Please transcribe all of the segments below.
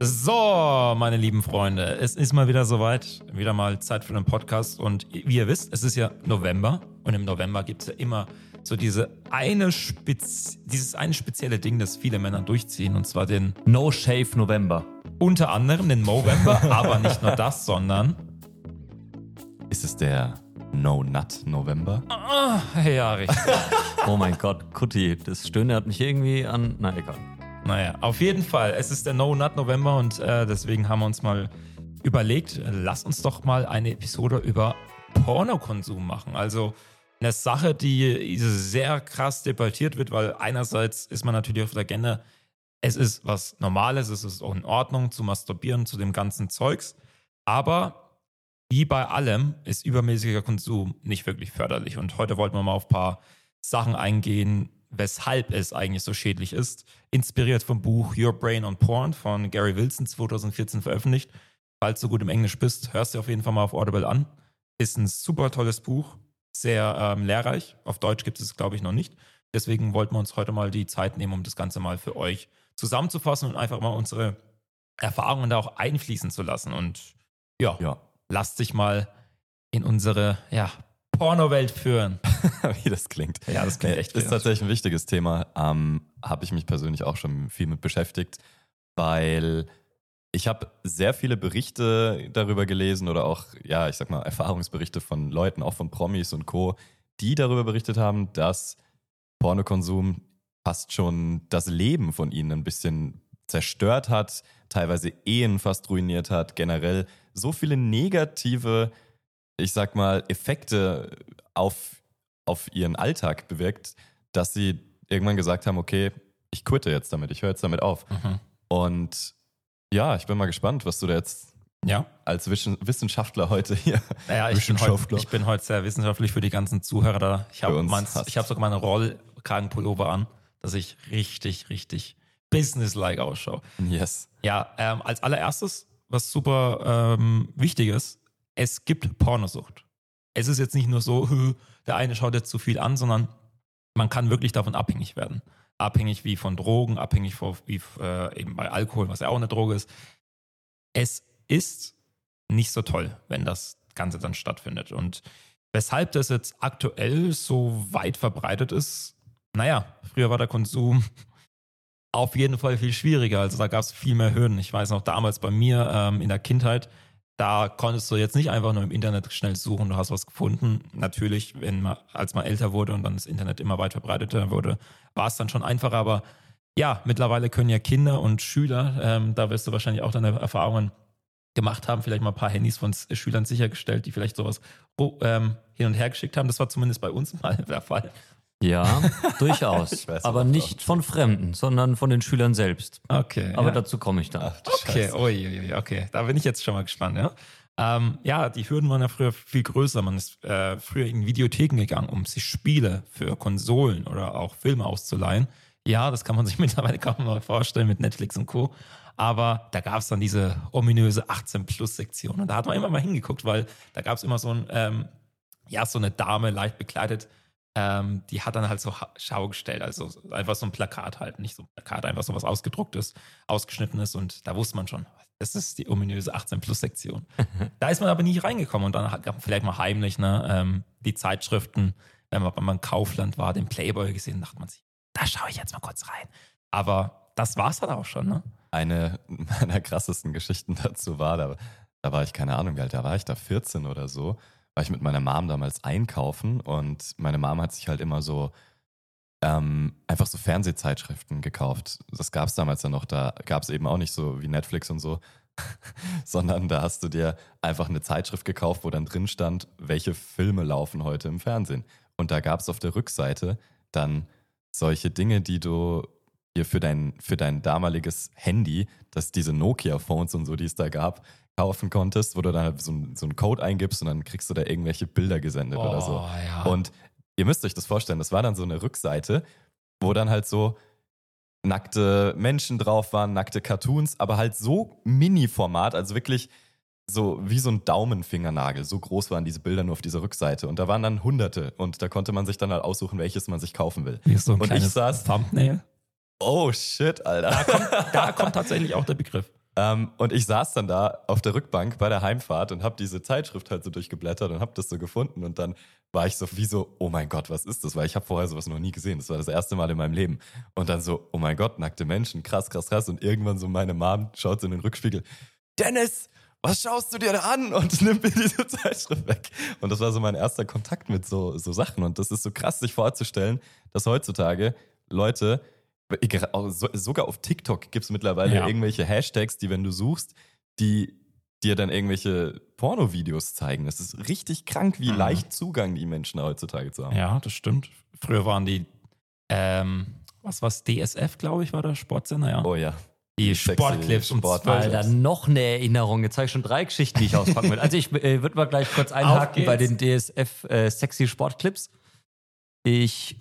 So, meine lieben Freunde, es ist mal wieder soweit. Wieder mal Zeit für einen Podcast. Und wie ihr wisst, es ist ja November. Und im November gibt es ja immer so diese eine Spez dieses eine spezielle Ding, das viele Männer durchziehen. Und zwar den No Shave November. unter anderem den Movember, aber nicht nur das, sondern. Ist es der No Nut November? Ah, ja, richtig. Oh mein Gott, Kutti, das Stöhnen hat mich irgendwie an. Na egal. Naja, auf jeden Fall. Es ist der No Nut November und äh, deswegen haben wir uns mal überlegt, lass uns doch mal eine Episode über Pornokonsum machen. Also eine Sache, die sehr krass debattiert wird, weil einerseits ist man natürlich auf der Agenda, es ist was Normales, es ist auch in Ordnung zu masturbieren, zu dem ganzen Zeugs. Aber wie bei allem ist übermäßiger Konsum nicht wirklich förderlich. Und heute wollten wir mal auf ein paar Sachen eingehen, weshalb es eigentlich so schädlich ist. Inspiriert vom Buch Your Brain on Porn von Gary Wilson 2014 veröffentlicht. Falls du gut im Englisch bist, hörst du auf jeden Fall mal auf Audible an. Ist ein super tolles Buch, sehr ähm, lehrreich. Auf Deutsch gibt es, glaube ich, noch nicht. Deswegen wollten wir uns heute mal die Zeit nehmen, um das Ganze mal für euch zusammenzufassen und einfach mal unsere Erfahrungen da auch einfließen zu lassen. Und ja, Ja. lasst dich mal in unsere ja, Pornowelt führen. Wie das klingt. Ja, das klingt echt Ist wild. tatsächlich ein wichtiges Thema. Ähm, habe ich mich persönlich auch schon viel mit beschäftigt, weil ich habe sehr viele Berichte darüber gelesen oder auch, ja, ich sag mal, Erfahrungsberichte von Leuten, auch von Promis und Co., die darüber berichtet haben, dass Pornokonsum fast schon das Leben von ihnen ein bisschen zerstört hat, teilweise Ehen fast ruiniert hat, generell so viele negative, ich sag mal, Effekte auf, auf ihren Alltag bewirkt, dass sie irgendwann gesagt haben, okay, ich quitte jetzt damit, ich höre jetzt damit auf. Mhm. Und ja, ich bin mal gespannt, was du da jetzt Ja, als Wissenschaftler heute hier. naja, ich bin, heute, ich bin heute sehr wissenschaftlich für die ganzen Zuhörer da. Ich habe hab sogar meinen Rollkragenpullover an, dass ich richtig, richtig businesslike ausschaue. Yes. Ja, ähm, als allererstes, was super ähm, wichtig ist, es gibt Pornosucht. Es ist jetzt nicht nur so, "Hö, der eine schaut jetzt zu viel an, sondern man kann wirklich davon abhängig werden. Abhängig wie von Drogen, abhängig von, wie äh, eben bei Alkohol, was ja auch eine Droge ist. Es ist nicht so toll, wenn das Ganze dann stattfindet. Und weshalb das jetzt aktuell so weit verbreitet ist, naja, früher war der Konsum auf jeden Fall viel schwieriger. Also da gab es viel mehr Hürden. Ich weiß noch damals bei mir ähm, in der Kindheit, da konntest du jetzt nicht einfach nur im Internet schnell suchen, du hast was gefunden. Natürlich, wenn man, als man älter wurde und dann das Internet immer weit verbreiteter wurde, war es dann schon einfacher. Aber ja, mittlerweile können ja Kinder und Schüler, ähm, da wirst du wahrscheinlich auch deine Erfahrungen gemacht haben, vielleicht mal ein paar Handys von S- Schülern sichergestellt, die vielleicht sowas oh, ähm, hin und her geschickt haben. Das war zumindest bei uns mal der Fall. Ja, durchaus. Aber nicht von Fremden, sondern von den Schülern selbst. Okay. Aber ja. dazu komme ich dann. Ach, Okay, Scheiße. ui, ui, ui, okay. Da bin ich jetzt schon mal gespannt, ja. Ähm, ja, die Hürden waren ja früher viel größer. Man ist äh, früher in Videotheken gegangen, um sich Spiele für Konsolen oder auch Filme auszuleihen. Ja, das kann man sich mittlerweile kaum noch vorstellen mit Netflix und Co. Aber da gab es dann diese ominöse 18-Plus-Sektion. Und da hat man immer mal hingeguckt, weil da gab es immer so ein, ähm, ja, so eine Dame leicht bekleidet, ähm, die hat dann halt so Ha- Schau gestellt, also einfach so ein Plakat halt, nicht so ein Plakat, einfach so was ausgedrucktes, ausgeschnittenes und da wusste man schon, das ist die ominöse 18-Plus-Sektion. da ist man aber nie reingekommen und dann hat vielleicht mal heimlich ne, ähm, die Zeitschriften, wenn man beim Kaufland war, den Playboy gesehen, dachte man sich, da schaue ich jetzt mal kurz rein. Aber das war's dann auch schon, ne? Eine meiner krassesten Geschichten dazu war, da, da war ich, keine Ahnung, wie alt, da war ich da 14 oder so, war ich mit meiner Mom damals einkaufen und meine Mom hat sich halt immer so ähm, einfach so Fernsehzeitschriften gekauft. Das gab es damals ja noch, da gab es eben auch nicht so wie Netflix und so, sondern da hast du dir einfach eine Zeitschrift gekauft, wo dann drin stand, welche Filme laufen heute im Fernsehen. Und da gab es auf der Rückseite dann solche Dinge, die du dir für dein, für dein damaliges Handy, dass diese Nokia-Phones und so, die es da gab, kaufen konntest, wo du dann halt so, ein- so einen Code eingibst und dann kriegst du da irgendwelche Bilder gesendet oder so. Oh, ja. Und ihr müsst euch das vorstellen, das war dann so eine Rückseite, wo dann halt so nackte Menschen drauf waren, nackte Cartoons, aber halt so Mini-Format, also wirklich so wie so ein Daumenfingernagel. So groß waren diese Bilder nur auf dieser Rückseite. Und da waren dann Hunderte. Und da konnte man sich dann halt aussuchen, welches man sich kaufen will. Ist so ein Und ich saß- Thumbnail. Oh shit, Alter. Da kommt, da kommt tatsächlich auch der Begriff. Ähm, und ich saß dann da auf der Rückbank bei der Heimfahrt und habe diese Zeitschrift halt so durchgeblättert und habe das so gefunden. Und dann war ich so wie so, oh mein Gott, was ist das? Weil ich habe vorher sowas noch nie gesehen. Das war das erste Mal in meinem Leben. Und dann so, oh mein Gott, nackte Menschen, krass, krass, krass. Und irgendwann so meine Mom schaut so in den Rückspiegel. Dennis, was schaust du dir da an? Und nimmt mir diese Zeitschrift weg. Und das war so mein erster Kontakt mit so, so Sachen. Und das ist so krass, sich vorzustellen, dass heutzutage Leute, sogar auf TikTok gibt es mittlerweile ja. irgendwelche Hashtags, die, wenn du suchst, die dir dann irgendwelche Porno-Videos zeigen. Das ist richtig krank, wie mhm. leicht Zugang die Menschen heutzutage zu haben. Ja, das stimmt. Früher waren die, ähm, was war's, DSF, glaube ich, war der Sportsender, ja. Oh ja. Die Sportclips und Sport Alter, noch eine Erinnerung. Jetzt habe ich schon drei Geschichten, die ich auspacken will. Also ich äh, würde mal gleich kurz einhaken bei den DSF äh, Sexy Sportclips. Ich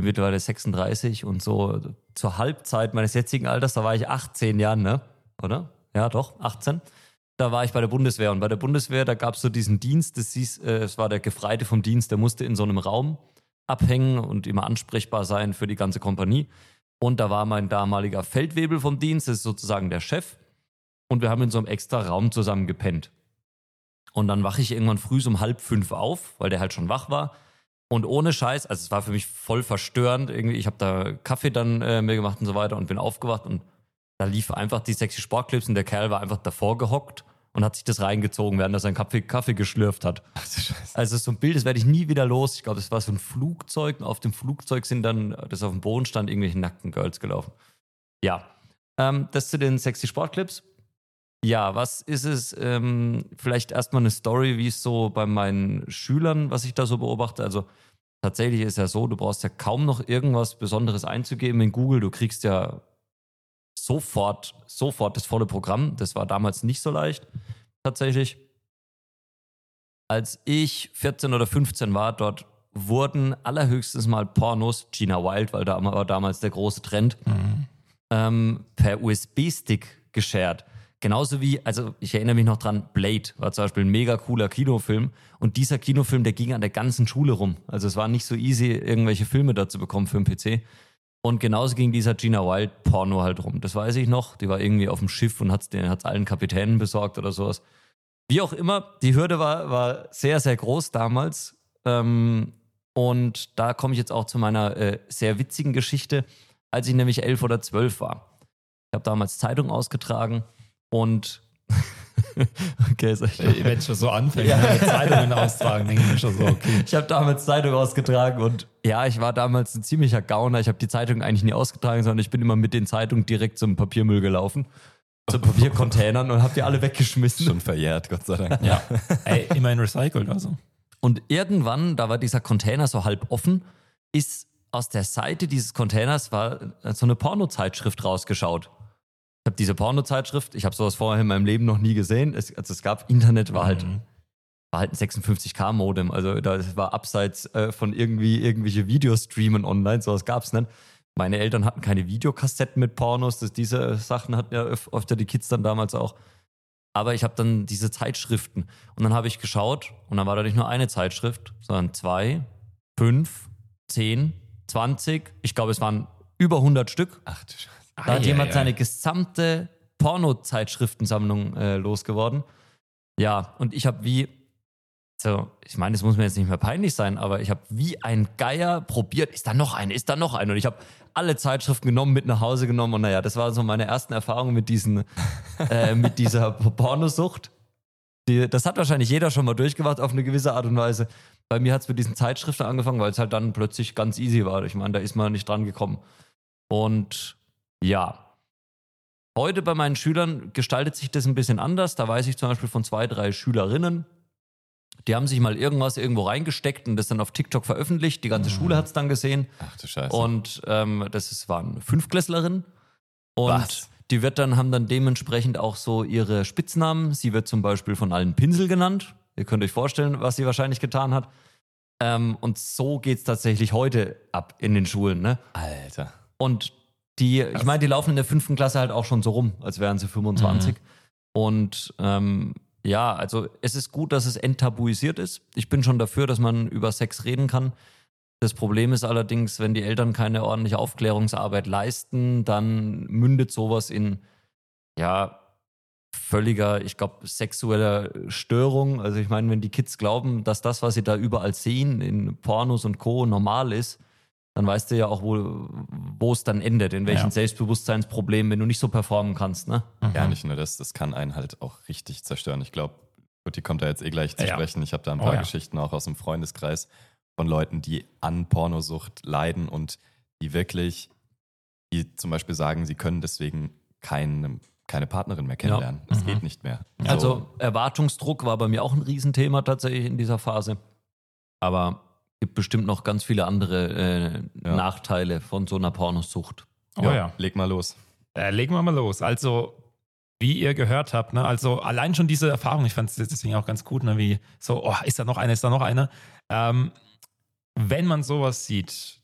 bin mittlerweile 36 und so zur Halbzeit meines jetzigen Alters, da war ich 18 Jahren, ne? Oder? Ja, doch, 18. Da war ich bei der Bundeswehr und bei der Bundeswehr, da gab es so diesen Dienst, das hieß, äh, es war der Gefreite vom Dienst, der musste in so einem Raum abhängen und immer ansprechbar sein für die ganze Kompanie. Und da war mein damaliger Feldwebel vom Dienst, das ist sozusagen der Chef. Und wir haben in so einem extra Raum zusammen gepennt. Und dann wache ich irgendwann früh um halb fünf auf, weil der halt schon wach war. Und ohne Scheiß, also es war für mich voll verstörend. Irgendwie, ich habe da Kaffee dann äh, mir gemacht und so weiter und bin aufgewacht und da lief einfach die sexy Sportclips und der Kerl war einfach davor gehockt und hat sich das reingezogen, während er seinen Kaffee, Kaffee geschlürft hat. Also so ein Bild, das werde ich nie wieder los. Ich glaube, das war so ein Flugzeug und auf dem Flugzeug sind dann, das auf dem Boden stand, irgendwelche nackten Girls gelaufen. Ja, ähm, das zu den sexy Sportclips. Ja, was ist es? Ähm, vielleicht erstmal eine Story, wie es so bei meinen Schülern, was ich da so beobachte. Also tatsächlich ist ja so, du brauchst ja kaum noch irgendwas Besonderes einzugeben in Google. Du kriegst ja sofort, sofort das volle Programm. Das war damals nicht so leicht, tatsächlich. Als ich 14 oder 15 war, dort wurden allerhöchstens mal Pornos, Gina Wild, weil da war damals der große Trend, mhm. ähm, per USB-Stick geshared. Genauso wie, also ich erinnere mich noch dran, Blade war zum Beispiel ein mega cooler Kinofilm. Und dieser Kinofilm, der ging an der ganzen Schule rum. Also es war nicht so easy, irgendwelche Filme da zu bekommen für den PC. Und genauso ging dieser Gina Wild Porno halt rum. Das weiß ich noch. Die war irgendwie auf dem Schiff und hat es allen Kapitänen besorgt oder sowas. Wie auch immer, die Hürde war, war sehr, sehr groß damals. Ähm, und da komme ich jetzt auch zu meiner äh, sehr witzigen Geschichte, als ich nämlich elf oder zwölf war. Ich habe damals Zeitung ausgetragen und okay, sag ich äh, Wenn es schon so anfängt, ja. Zeitungen austragen, denke ich mir schon so, okay. Ich habe damals Zeitung ausgetragen und ja, ich war damals ein ziemlicher Gauner. Ich habe die Zeitung eigentlich nie ausgetragen, sondern ich bin immer mit den Zeitungen direkt zum Papiermüll gelaufen. Zu Papiercontainern und habe die alle weggeschmissen. Schon verjährt, Gott sei Dank. Ja. Ey, immerhin recycelt also. Und irgendwann, da war dieser Container so halb offen, ist aus der Seite dieses Containers war so eine Pornozeitschrift rausgeschaut habe diese Pornozeitschrift, ich habe sowas vorher in meinem Leben noch nie gesehen. Es, also es gab Internet, war halt, mhm. war halt ein 56k-Modem. Also das war abseits äh, von irgendwie irgendwelche Videostreamen online, sowas gab es nicht. Meine Eltern hatten keine Videokassetten mit Pornos, das, diese Sachen hatten ja öfter die Kids dann damals auch. Aber ich habe dann diese Zeitschriften und dann habe ich geschaut und dann war da nicht nur eine Zeitschrift, sondern zwei, fünf, zehn, zwanzig. Ich glaube, es waren über 100 Stück. Ach du Scheiße. Da hat jemand seine gesamte Porno-Zeitschriftensammlung äh, losgeworden. Ja, und ich habe wie, so, ich meine, es muss mir jetzt nicht mehr peinlich sein, aber ich habe wie ein Geier probiert, ist da noch eine, ist da noch eine? Und ich habe alle Zeitschriften genommen, mit nach Hause genommen und naja, das war so meine ersten Erfahrungen mit diesen, äh, mit dieser Pornosucht. Die, das hat wahrscheinlich jeder schon mal durchgemacht auf eine gewisse Art und Weise. Bei mir hat es mit diesen Zeitschriften angefangen, weil es halt dann plötzlich ganz easy war. Ich meine, da ist man nicht dran gekommen. Und ja. Heute bei meinen Schülern gestaltet sich das ein bisschen anders. Da weiß ich zum Beispiel von zwei, drei Schülerinnen, die haben sich mal irgendwas irgendwo reingesteckt und das dann auf TikTok veröffentlicht. Die ganze mhm. Schule hat es dann gesehen. Ach du Scheiße. Und ähm, das ist, waren Fünfklässlerinnen. Und Was? die wird dann, haben dann dementsprechend auch so ihre Spitznamen. Sie wird zum Beispiel von allen Pinsel genannt. Ihr könnt euch vorstellen, was sie wahrscheinlich getan hat. Ähm, und so geht es tatsächlich heute ab in den Schulen. Ne? Alter. Und die, ich meine, die laufen in der fünften Klasse halt auch schon so rum, als wären sie 25. Mhm. Und ähm, ja, also es ist gut, dass es enttabuisiert ist. Ich bin schon dafür, dass man über Sex reden kann. Das Problem ist allerdings, wenn die Eltern keine ordentliche Aufklärungsarbeit leisten, dann mündet sowas in, ja, völliger, ich glaube, sexueller Störung. Also ich meine, wenn die Kids glauben, dass das, was sie da überall sehen, in Pornos und Co. normal ist, dann weißt du ja auch, wo, wo es dann endet, in welchen ja. Selbstbewusstseinsproblemen, wenn du nicht so performen kannst. Ne? Mhm. Ja, nicht nur das, das kann einen halt auch richtig zerstören. Ich glaube, die kommt da jetzt eh gleich zu ja. sprechen. Ich habe da ein oh paar oh, ja. Geschichten auch aus dem Freundeskreis von Leuten, die an Pornosucht leiden und die wirklich, die zum Beispiel sagen, sie können deswegen keine, keine Partnerin mehr kennenlernen. Das mhm. geht nicht mehr. Also Erwartungsdruck war bei mir auch ein Riesenthema tatsächlich in dieser Phase. Aber gibt bestimmt noch ganz viele andere äh, ja. Nachteile von so einer Pornosucht. Oh ja, ja. leg mal los. Äh, legen wir mal los. Also, wie ihr gehört habt, ne, also allein schon diese Erfahrung, ich fand es deswegen auch ganz gut, ne, wie so, oh, ist da noch eine, ist da noch eine? Ähm, wenn man sowas sieht,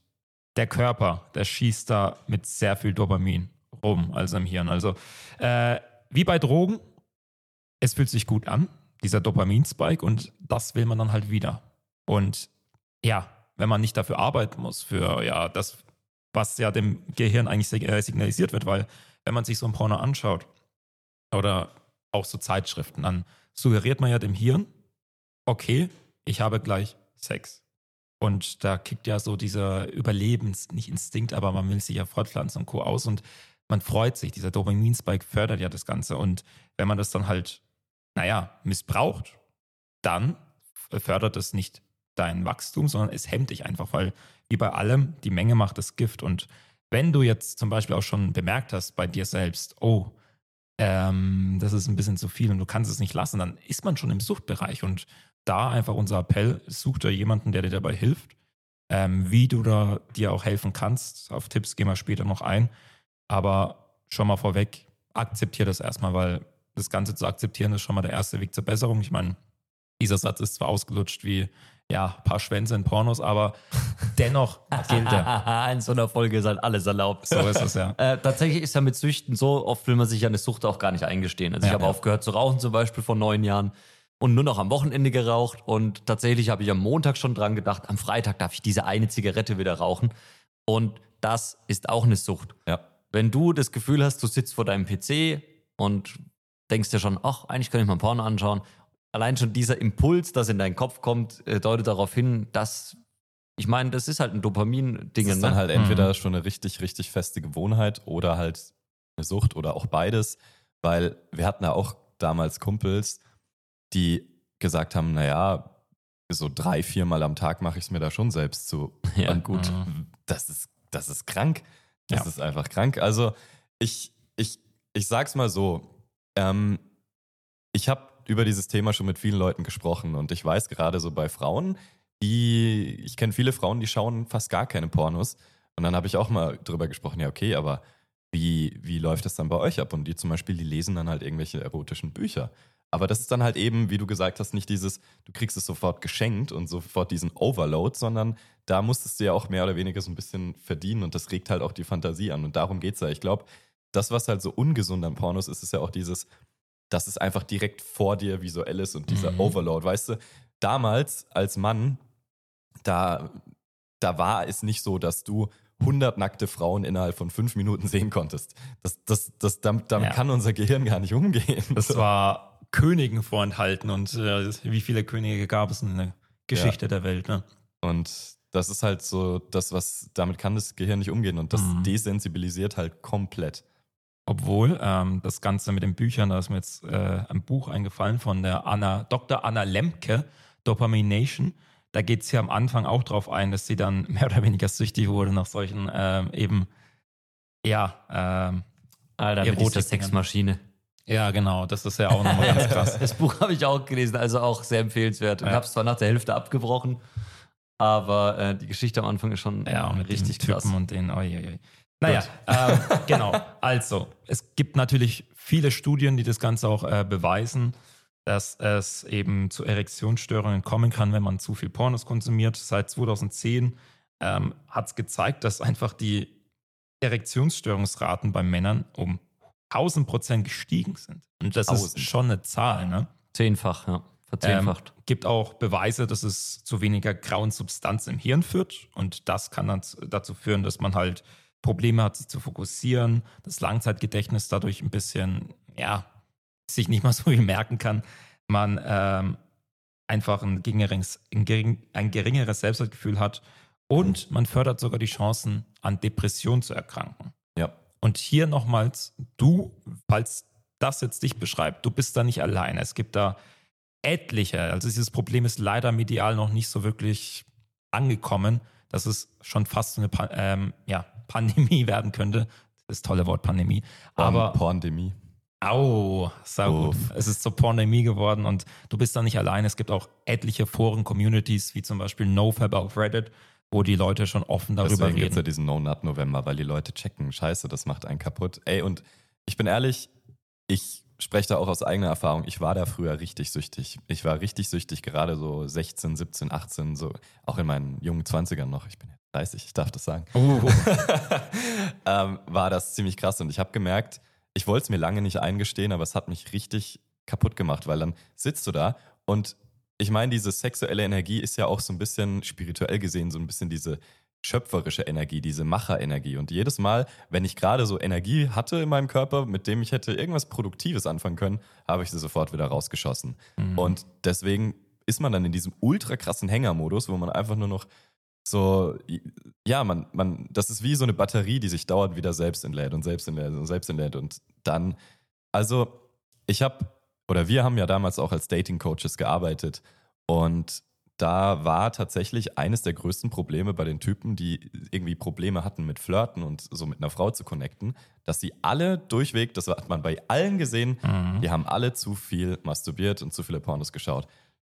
der Körper, der schießt da mit sehr viel Dopamin rum, also im Hirn. Also, äh, wie bei Drogen, es fühlt sich gut an, dieser Dopaminspike, und das will man dann halt wieder. Und ja, wenn man nicht dafür arbeiten muss, für ja, das, was ja dem Gehirn eigentlich äh, signalisiert wird, weil wenn man sich so ein Porno anschaut oder auch so Zeitschriften, dann suggeriert man ja dem Hirn, okay, ich habe gleich Sex. Und da kickt ja so dieser Überlebens, nicht Instinkt, aber man will sich ja fortpflanzen und Co. aus und man freut sich. Dieser Dopaminspike fördert ja das Ganze. Und wenn man das dann halt, naja, missbraucht, dann fördert es nicht dein Wachstum, sondern es hemmt dich einfach, weil wie bei allem, die Menge macht das Gift. Und wenn du jetzt zum Beispiel auch schon bemerkt hast bei dir selbst, oh, ähm, das ist ein bisschen zu viel und du kannst es nicht lassen, dann ist man schon im Suchtbereich. Und da einfach unser Appell, such dir jemanden, der dir dabei hilft. Ähm, wie du da dir auch helfen kannst. Auf Tipps gehen wir später noch ein. Aber schon mal vorweg, akzeptiere das erstmal, weil das Ganze zu akzeptieren ist schon mal der erste Weg zur Besserung. Ich meine, dieser Satz ist zwar ausgelutscht wie ja, ein paar Schwänze in Pornos, aber dennoch gilt er. in so einer Folge ist halt alles erlaubt. So ist es, ja. Äh, tatsächlich ist ja mit Süchten so, oft will man sich ja eine Sucht auch gar nicht eingestehen. Also ja, ich habe ja. aufgehört zu rauchen zum Beispiel vor neun Jahren und nur noch am Wochenende geraucht und tatsächlich habe ich am Montag schon dran gedacht, am Freitag darf ich diese eine Zigarette wieder rauchen und das ist auch eine Sucht. Ja. Wenn du das Gefühl hast, du sitzt vor deinem PC und denkst dir schon, ach, eigentlich kann ich mal Porno anschauen allein schon dieser Impuls, das in deinen Kopf kommt, äh, deutet darauf hin, dass ich meine, das ist halt ein Dopamin-Ding. Das ist dann ne? halt entweder mhm. schon eine richtig, richtig feste Gewohnheit oder halt eine Sucht oder auch beides, weil wir hatten ja auch damals Kumpels, die gesagt haben, naja, so drei, viermal am Tag mache ich es mir da schon selbst zu. Ja, Und gut, mhm. das ist, das ist krank. Das ja. ist einfach krank. Also ich, ich, ich sag's mal so, ähm, ich habe über dieses Thema schon mit vielen Leuten gesprochen und ich weiß gerade so bei Frauen, die, ich kenne viele Frauen, die schauen fast gar keine Pornos. Und dann habe ich auch mal drüber gesprochen, ja, okay, aber wie, wie läuft das dann bei euch ab? Und die zum Beispiel, die lesen dann halt irgendwelche erotischen Bücher. Aber das ist dann halt eben, wie du gesagt hast, nicht dieses, du kriegst es sofort geschenkt und sofort diesen Overload, sondern da musstest du ja auch mehr oder weniger so ein bisschen verdienen und das regt halt auch die Fantasie an. Und darum geht es ja. Ich glaube, das, was halt so ungesund an Pornos ist, ist ja auch dieses, dass es einfach direkt vor dir visuell ist und dieser mhm. Overload. Weißt du, damals als Mann, da, da war es nicht so, dass du 100 nackte Frauen innerhalb von fünf Minuten sehen konntest. Das, das, das, damit, damit ja. kann unser Gehirn gar nicht umgehen. Das war Königen vorenthalten und äh, wie viele Könige gab es in der Geschichte ja. der Welt. Ne? Und das ist halt so das, was damit kann das Gehirn nicht umgehen und das mhm. desensibilisiert halt komplett. Obwohl ähm, das Ganze mit den Büchern, da ist mir jetzt äh, ein Buch eingefallen von der Anna, Dr. Anna Lemke, Dopamination. Da geht es ja am Anfang auch drauf ein, dass sie dann mehr oder weniger süchtig wurde nach solchen ähm, eben, ja, ähm, Alter, mit Sexmaschine. Ja, genau, das ist ja auch nochmal ganz krass. das Buch habe ich auch gelesen, also auch sehr empfehlenswert. Und ja. habe es zwar nach der Hälfte abgebrochen, aber äh, die Geschichte am Anfang ist schon ja, mit richtig krass. Typen und den, oi, oi, oi. Naja, ähm, genau. Also, es gibt natürlich viele Studien, die das Ganze auch äh, beweisen, dass es eben zu Erektionsstörungen kommen kann, wenn man zu viel Pornos konsumiert. Seit 2010 ähm, hat es gezeigt, dass einfach die Erektionsstörungsraten bei Männern um 1000 Prozent gestiegen sind. Und das 1000. ist schon eine Zahl, ne? Zehnfach, ja. Verzehnfacht. Ähm, gibt auch Beweise, dass es zu weniger grauen Substanz im Hirn führt. Und das kann dann dazu führen, dass man halt Probleme hat, sich zu fokussieren, das Langzeitgedächtnis dadurch ein bisschen, ja, sich nicht mal so viel merken kann, man ähm, einfach ein geringeres, ein, gering, ein geringeres Selbstwertgefühl hat und man fördert sogar die Chancen, an Depressionen zu erkranken. Ja. Und hier nochmals, du, falls das jetzt dich beschreibt, du bist da nicht alleine. Es gibt da etliche, also dieses Problem ist leider medial noch nicht so wirklich angekommen, dass es schon fast eine ähm, ja, Pandemie werden könnte. Das tolle Wort Pandemie. Aber Pandemie. Au, sau gut. Es ist zur Pandemie geworden und du bist da nicht allein. Es gibt auch etliche Foren-Communities, wie zum Beispiel NoFab auf Reddit, wo die Leute schon offen darüber Deswegen reden. gibt es ja diesen No-Nut-November, weil die Leute checken, scheiße, das macht einen kaputt. Ey, und ich bin ehrlich, ich spreche da auch aus eigener Erfahrung. Ich war da früher richtig süchtig. Ich war richtig süchtig, gerade so 16, 17, 18, so auch in meinen jungen 20ern noch. Ich bin ja 30, ich darf das sagen. Oh. ähm, war das ziemlich krass und ich habe gemerkt, ich wollte es mir lange nicht eingestehen, aber es hat mich richtig kaputt gemacht, weil dann sitzt du da und ich meine, diese sexuelle Energie ist ja auch so ein bisschen spirituell gesehen, so ein bisschen diese schöpferische Energie, diese Macherenergie. Und jedes Mal, wenn ich gerade so Energie hatte in meinem Körper, mit dem ich hätte irgendwas Produktives anfangen können, habe ich sie sofort wieder rausgeschossen. Mhm. Und deswegen ist man dann in diesem ultra krassen Hängermodus, wo man einfach nur noch so, ja, man, man, das ist wie so eine Batterie, die sich dauernd wieder selbst entlädt und selbst entlädt und selbst entlädt. Und dann, also, ich habe, oder wir haben ja damals auch als Dating-Coaches gearbeitet und da war tatsächlich eines der größten Probleme bei den Typen, die irgendwie Probleme hatten mit Flirten und so mit einer Frau zu connecten, dass sie alle durchweg, das hat man bei allen gesehen, mhm. die haben alle zu viel masturbiert und zu viele Pornos geschaut.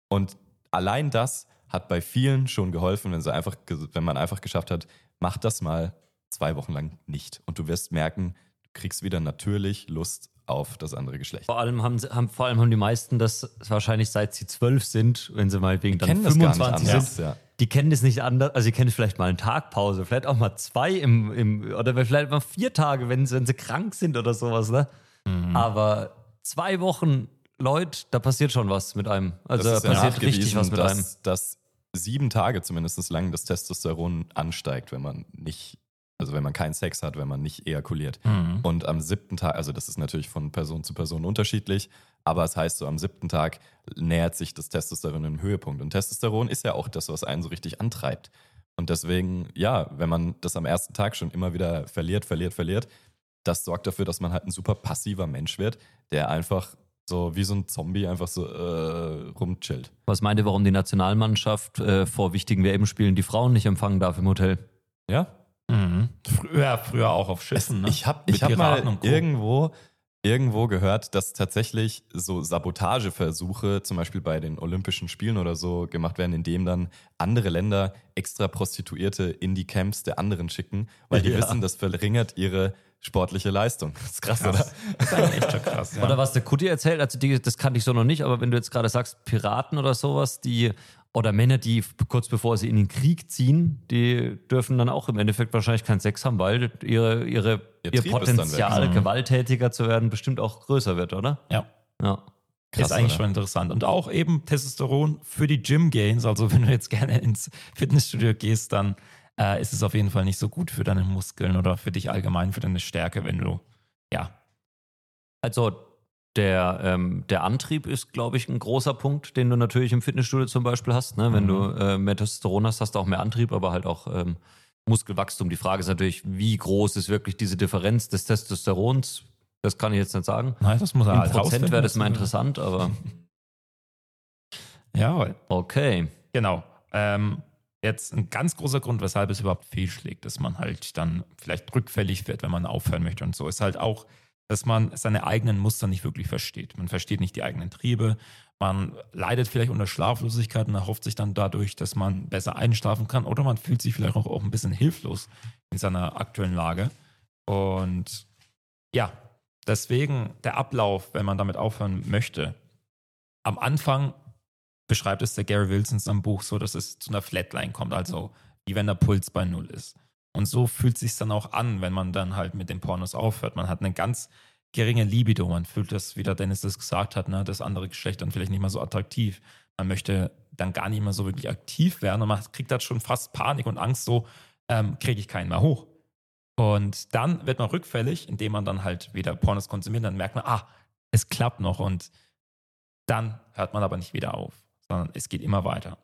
Und allein das hat bei vielen schon geholfen, wenn, sie einfach, wenn man einfach geschafft hat, mach das mal zwei Wochen lang nicht. Und du wirst merken, du kriegst wieder natürlich Lust auf das andere Geschlecht. Vor allem haben, haben, vor allem haben die meisten das wahrscheinlich seit sie zwölf sind, wenn sie mal wegen dann 25 sind. Ja. Die kennen das nicht anders, also sie kennen vielleicht mal eine Tagpause, vielleicht auch mal zwei im, im oder vielleicht mal vier Tage, wenn, wenn sie krank sind oder sowas, ne? Mhm. Aber zwei Wochen, Leute, da passiert schon was mit einem. Also da passiert richtig was mit dass, einem. Dass sieben Tage zumindest lang das Testosteron ansteigt, wenn man nicht also wenn man keinen Sex hat, wenn man nicht ejakuliert. Mhm. Und am siebten Tag, also das ist natürlich von Person zu Person unterschiedlich, aber es heißt so, am siebten Tag nähert sich das Testosteron im Höhepunkt. Und Testosteron ist ja auch das, was einen so richtig antreibt. Und deswegen, ja, wenn man das am ersten Tag schon immer wieder verliert, verliert, verliert, das sorgt dafür, dass man halt ein super passiver Mensch wird, der einfach so wie so ein Zombie einfach so äh, rumchillt. Was meint ihr, warum die Nationalmannschaft äh, vor wichtigen WM-Spielen die Frauen nicht empfangen darf im Hotel? Ja, Mhm. Früher, früher auch auf Schiffen. Ne? Ich habe ich hab mal irgendwo, irgendwo gehört, dass tatsächlich so Sabotageversuche, zum Beispiel bei den Olympischen Spielen oder so, gemacht werden, indem dann andere Länder extra Prostituierte in die Camps der anderen schicken, weil die ja. wissen, das verringert ihre sportliche Leistung. Das ist krass, krass. oder? Das ist eigentlich echt schon krass. Ja. Oder was der Kutti erzählt, also die, das kannte ich so noch nicht, aber wenn du jetzt gerade sagst, Piraten oder sowas, die oder Männer, die kurz bevor sie in den Krieg ziehen, die dürfen dann auch im Endeffekt wahrscheinlich keinen Sex haben, weil ihre, ihre, ihr, ihr Potenzial, mhm. gewalttätiger zu werden, bestimmt auch größer wird, oder? Ja. Ja. Krass, ist eigentlich oder? schon interessant. Und auch eben Testosteron für die Gym Gains. Also wenn du jetzt gerne ins Fitnessstudio gehst, dann äh, ist es auf jeden Fall nicht so gut für deine Muskeln oder für dich allgemein, für deine Stärke, wenn du, ja. Also der, ähm, der Antrieb ist, glaube ich, ein großer Punkt, den du natürlich im Fitnessstudio zum Beispiel hast. Ne? Wenn mhm. du äh, mehr Testosteron hast, hast du auch mehr Antrieb, aber halt auch ähm, Muskelwachstum. Die Frage ist natürlich, wie groß ist wirklich diese Differenz des Testosterons? Das kann ich jetzt nicht sagen. Nein, das muss er halt Prozent wäre das mal interessant, aber. ja, okay. Genau. Ähm, jetzt ein ganz großer Grund, weshalb es überhaupt fehlschlägt, dass man halt dann vielleicht rückfällig wird, wenn man aufhören möchte und so, ist halt auch dass man seine eigenen Muster nicht wirklich versteht. Man versteht nicht die eigenen Triebe. Man leidet vielleicht unter Schlaflosigkeit und erhofft sich dann dadurch, dass man besser einschlafen kann. Oder man fühlt sich vielleicht auch, auch ein bisschen hilflos in seiner aktuellen Lage. Und ja, deswegen der Ablauf, wenn man damit aufhören möchte. Am Anfang beschreibt es der Gary Wilson in seinem Buch so, dass es zu einer Flatline kommt, also wie wenn der Puls bei Null ist. Und so fühlt es sich dann auch an, wenn man dann halt mit den Pornos aufhört. Man hat eine ganz geringe Libido. Man fühlt das, wie der Dennis das gesagt hat, ne, das andere Geschlecht dann vielleicht nicht mehr so attraktiv. Man möchte dann gar nicht mehr so wirklich aktiv werden und man kriegt dann schon fast Panik und Angst, so ähm, kriege ich keinen mehr hoch. Und dann wird man rückfällig, indem man dann halt wieder Pornos konsumiert. Dann merkt man, ah, es klappt noch und dann hört man aber nicht wieder auf, sondern es geht immer weiter.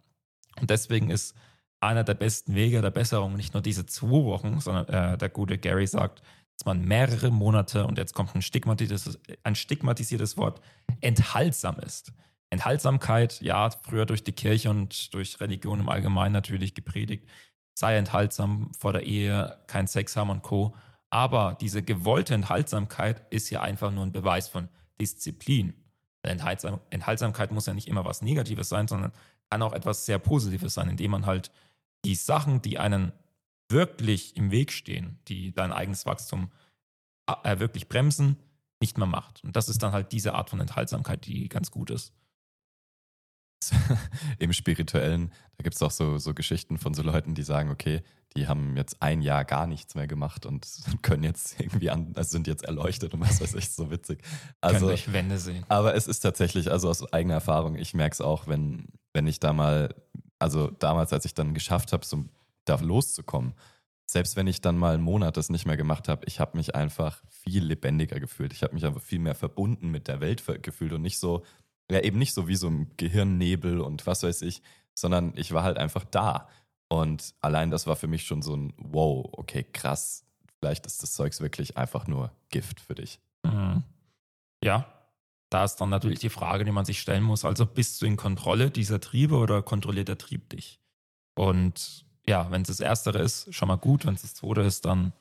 Und deswegen ist einer der besten Wege der Besserung nicht nur diese zwei Wochen, sondern äh, der gute Gary sagt, dass man mehrere Monate, und jetzt kommt ein stigmatisiertes, ein stigmatisiertes Wort, enthaltsam ist. Enthaltsamkeit, ja, früher durch die Kirche und durch Religion im Allgemeinen natürlich gepredigt, sei enthaltsam vor der Ehe, kein Sex haben und Co. Aber diese gewollte Enthaltsamkeit ist ja einfach nur ein Beweis von Disziplin. Enthaltsam, Enthaltsamkeit muss ja nicht immer was Negatives sein, sondern kann auch etwas sehr Positives sein, indem man halt die Sachen, die einen wirklich im Weg stehen, die dein eigenes Wachstum äh, wirklich bremsen, nicht mehr macht. Und das ist dann halt diese Art von Enthaltsamkeit, die ganz gut ist. Im Spirituellen, da gibt es auch so, so Geschichten von so Leuten, die sagen, okay, die haben jetzt ein Jahr gar nichts mehr gemacht und können jetzt irgendwie an, also sind jetzt erleuchtet und was weiß ich, so witzig. Also, können durch Wände sehen. Aber es ist tatsächlich, also aus eigener Erfahrung, ich merke es auch, wenn, wenn ich da mal, also damals, als ich dann geschafft habe, so da loszukommen, selbst wenn ich dann mal einen Monat das nicht mehr gemacht habe, ich habe mich einfach viel lebendiger gefühlt. Ich habe mich einfach viel mehr verbunden mit der Welt gefühlt und nicht so, ja, eben nicht so wie so ein Gehirnnebel und was weiß ich, sondern ich war halt einfach da. Und allein das war für mich schon so ein Wow, okay, krass. Vielleicht ist das Zeugs wirklich einfach nur Gift für dich. Mhm. Ja, da ist dann natürlich die Frage, die man sich stellen muss. Also bist du in Kontrolle dieser Triebe oder kontrolliert der Trieb dich? Und ja, wenn es das Erstere ist, schon mal gut. Wenn es das Zweite ist, dann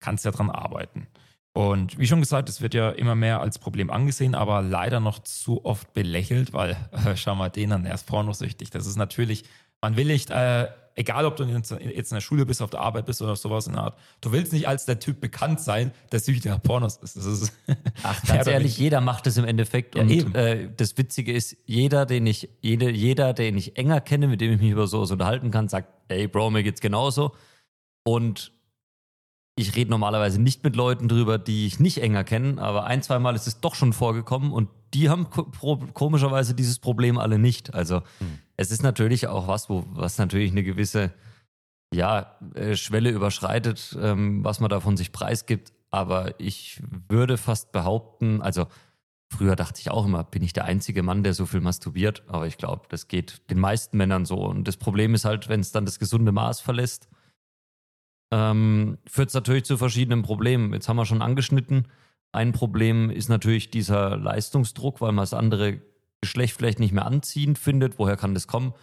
kannst du ja dran arbeiten. Und wie schon gesagt, es wird ja immer mehr als Problem angesehen, aber leider noch zu oft belächelt, weil, äh, schau mal den an, er ist pornosüchtig. Das ist natürlich, man will nicht, äh, egal ob du jetzt in der Schule bist, auf der Arbeit bist oder sowas in der Art, du willst nicht als der Typ bekannt sein, der süchtig nach Pornos ist. Ist Ach, ganz ehrlich, jeder macht es im Endeffekt. Ja, und äh, das Witzige ist, jeder, den ich, jede, jeder, den ich enger kenne, mit dem ich mich über sowas unterhalten kann, sagt, ey Bro, mir geht's genauso. Und ich rede normalerweise nicht mit Leuten drüber, die ich nicht enger kenne, aber ein, zwei Mal ist es doch schon vorgekommen und die haben komischerweise dieses Problem alle nicht. Also hm. es ist natürlich auch was, wo, was natürlich eine gewisse ja, äh, Schwelle überschreitet, ähm, was man da von sich preisgibt. Aber ich würde fast behaupten, also früher dachte ich auch immer, bin ich der einzige Mann, der so viel masturbiert. Aber ich glaube, das geht den meisten Männern so. Und das Problem ist halt, wenn es dann das gesunde Maß verlässt, ähm, führt es natürlich zu verschiedenen Problemen. Jetzt haben wir schon angeschnitten. Ein Problem ist natürlich dieser Leistungsdruck, weil man das andere Geschlecht vielleicht nicht mehr anziehend findet. Woher kann das kommen?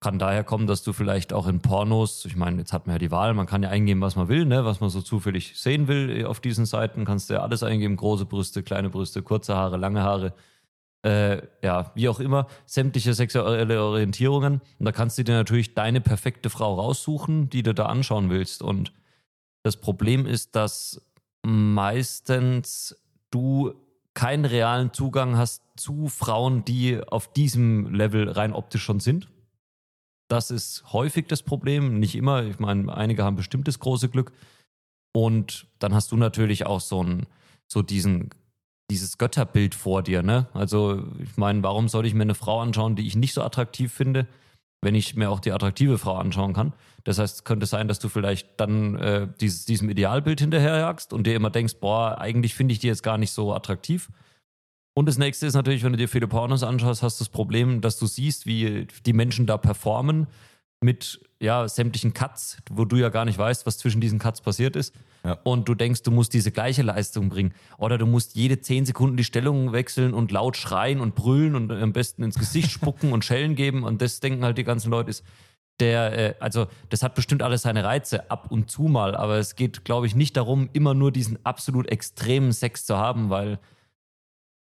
Kann daher kommen, dass du vielleicht auch in Pornos, ich meine, jetzt hat man ja die Wahl, man kann ja eingeben, was man will, ne? was man so zufällig sehen will auf diesen Seiten, kannst du ja alles eingeben, große Brüste, kleine Brüste, kurze Haare, lange Haare, äh, ja, wie auch immer, sämtliche sexuelle Orientierungen. Und da kannst du dir natürlich deine perfekte Frau raussuchen, die du da anschauen willst. Und das Problem ist, dass meistens du keinen realen Zugang hast zu Frauen, die auf diesem Level rein optisch schon sind. Das ist häufig das Problem, nicht immer. Ich meine, einige haben bestimmt das große Glück. Und dann hast du natürlich auch so, einen, so diesen dieses Götterbild vor dir, ne? Also, ich meine, warum soll ich mir eine Frau anschauen, die ich nicht so attraktiv finde, wenn ich mir auch die attraktive Frau anschauen kann? Das heißt, könnte sein, dass du vielleicht dann äh, dieses, diesem Idealbild hinterherjagst und dir immer denkst, boah, eigentlich finde ich die jetzt gar nicht so attraktiv. Und das nächste ist natürlich, wenn du dir viele Pornos anschaust, hast du das Problem, dass du siehst, wie die Menschen da performen mit ja, sämtlichen Cuts, wo du ja gar nicht weißt, was zwischen diesen Cuts passiert ist. Ja. Und du denkst, du musst diese gleiche Leistung bringen. Oder du musst jede zehn Sekunden die Stellung wechseln und laut schreien und brüllen und am besten ins Gesicht spucken und Schellen geben. Und das denken halt die ganzen Leute, ist der, äh, also das hat bestimmt alles seine Reize ab und zu mal, aber es geht, glaube ich, nicht darum, immer nur diesen absolut extremen Sex zu haben, weil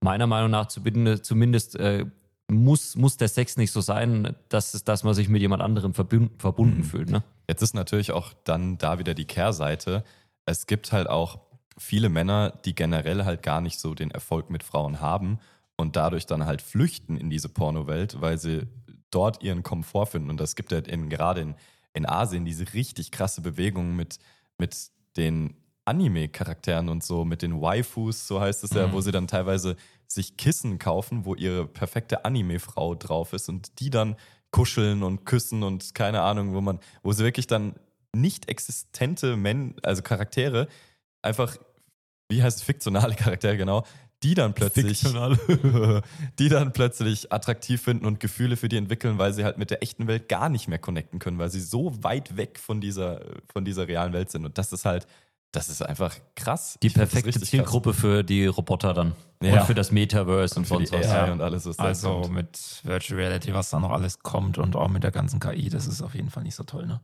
meiner Meinung nach zumindest äh, muss, muss der Sex nicht so sein, dass, dass man sich mit jemand anderem verbunden, verbunden mhm. fühlt. Ne? Jetzt ist natürlich auch dann da wieder die Kehrseite. Es gibt halt auch viele Männer, die generell halt gar nicht so den Erfolg mit Frauen haben und dadurch dann halt flüchten in diese Pornowelt, weil sie dort ihren Komfort finden. Und das gibt ja in, gerade in, in Asien diese richtig krasse Bewegung mit, mit den Anime-Charakteren und so, mit den Waifus, so heißt es ja, mhm. wo sie dann teilweise sich Kissen kaufen, wo ihre perfekte Anime-Frau drauf ist und die dann kuscheln und küssen und keine Ahnung, wo man, wo sie wirklich dann nicht existente Men, also Charaktere, einfach, wie heißt es, fiktionale Charaktere genau, die dann plötzlich, die dann plötzlich attraktiv finden und Gefühle für die entwickeln, weil sie halt mit der echten Welt gar nicht mehr connecten können, weil sie so weit weg von dieser, von dieser realen Welt sind. Und das ist halt, das ist einfach krass. Die perfekte Zielgruppe krass. für die Roboter dann. Ja. Und für das Metaverse und, und sonst was. Ja. Und alles, was also kommt. mit Virtual Reality, was da noch alles kommt und auch mit der ganzen KI, das ist auf jeden Fall nicht so toll, ne?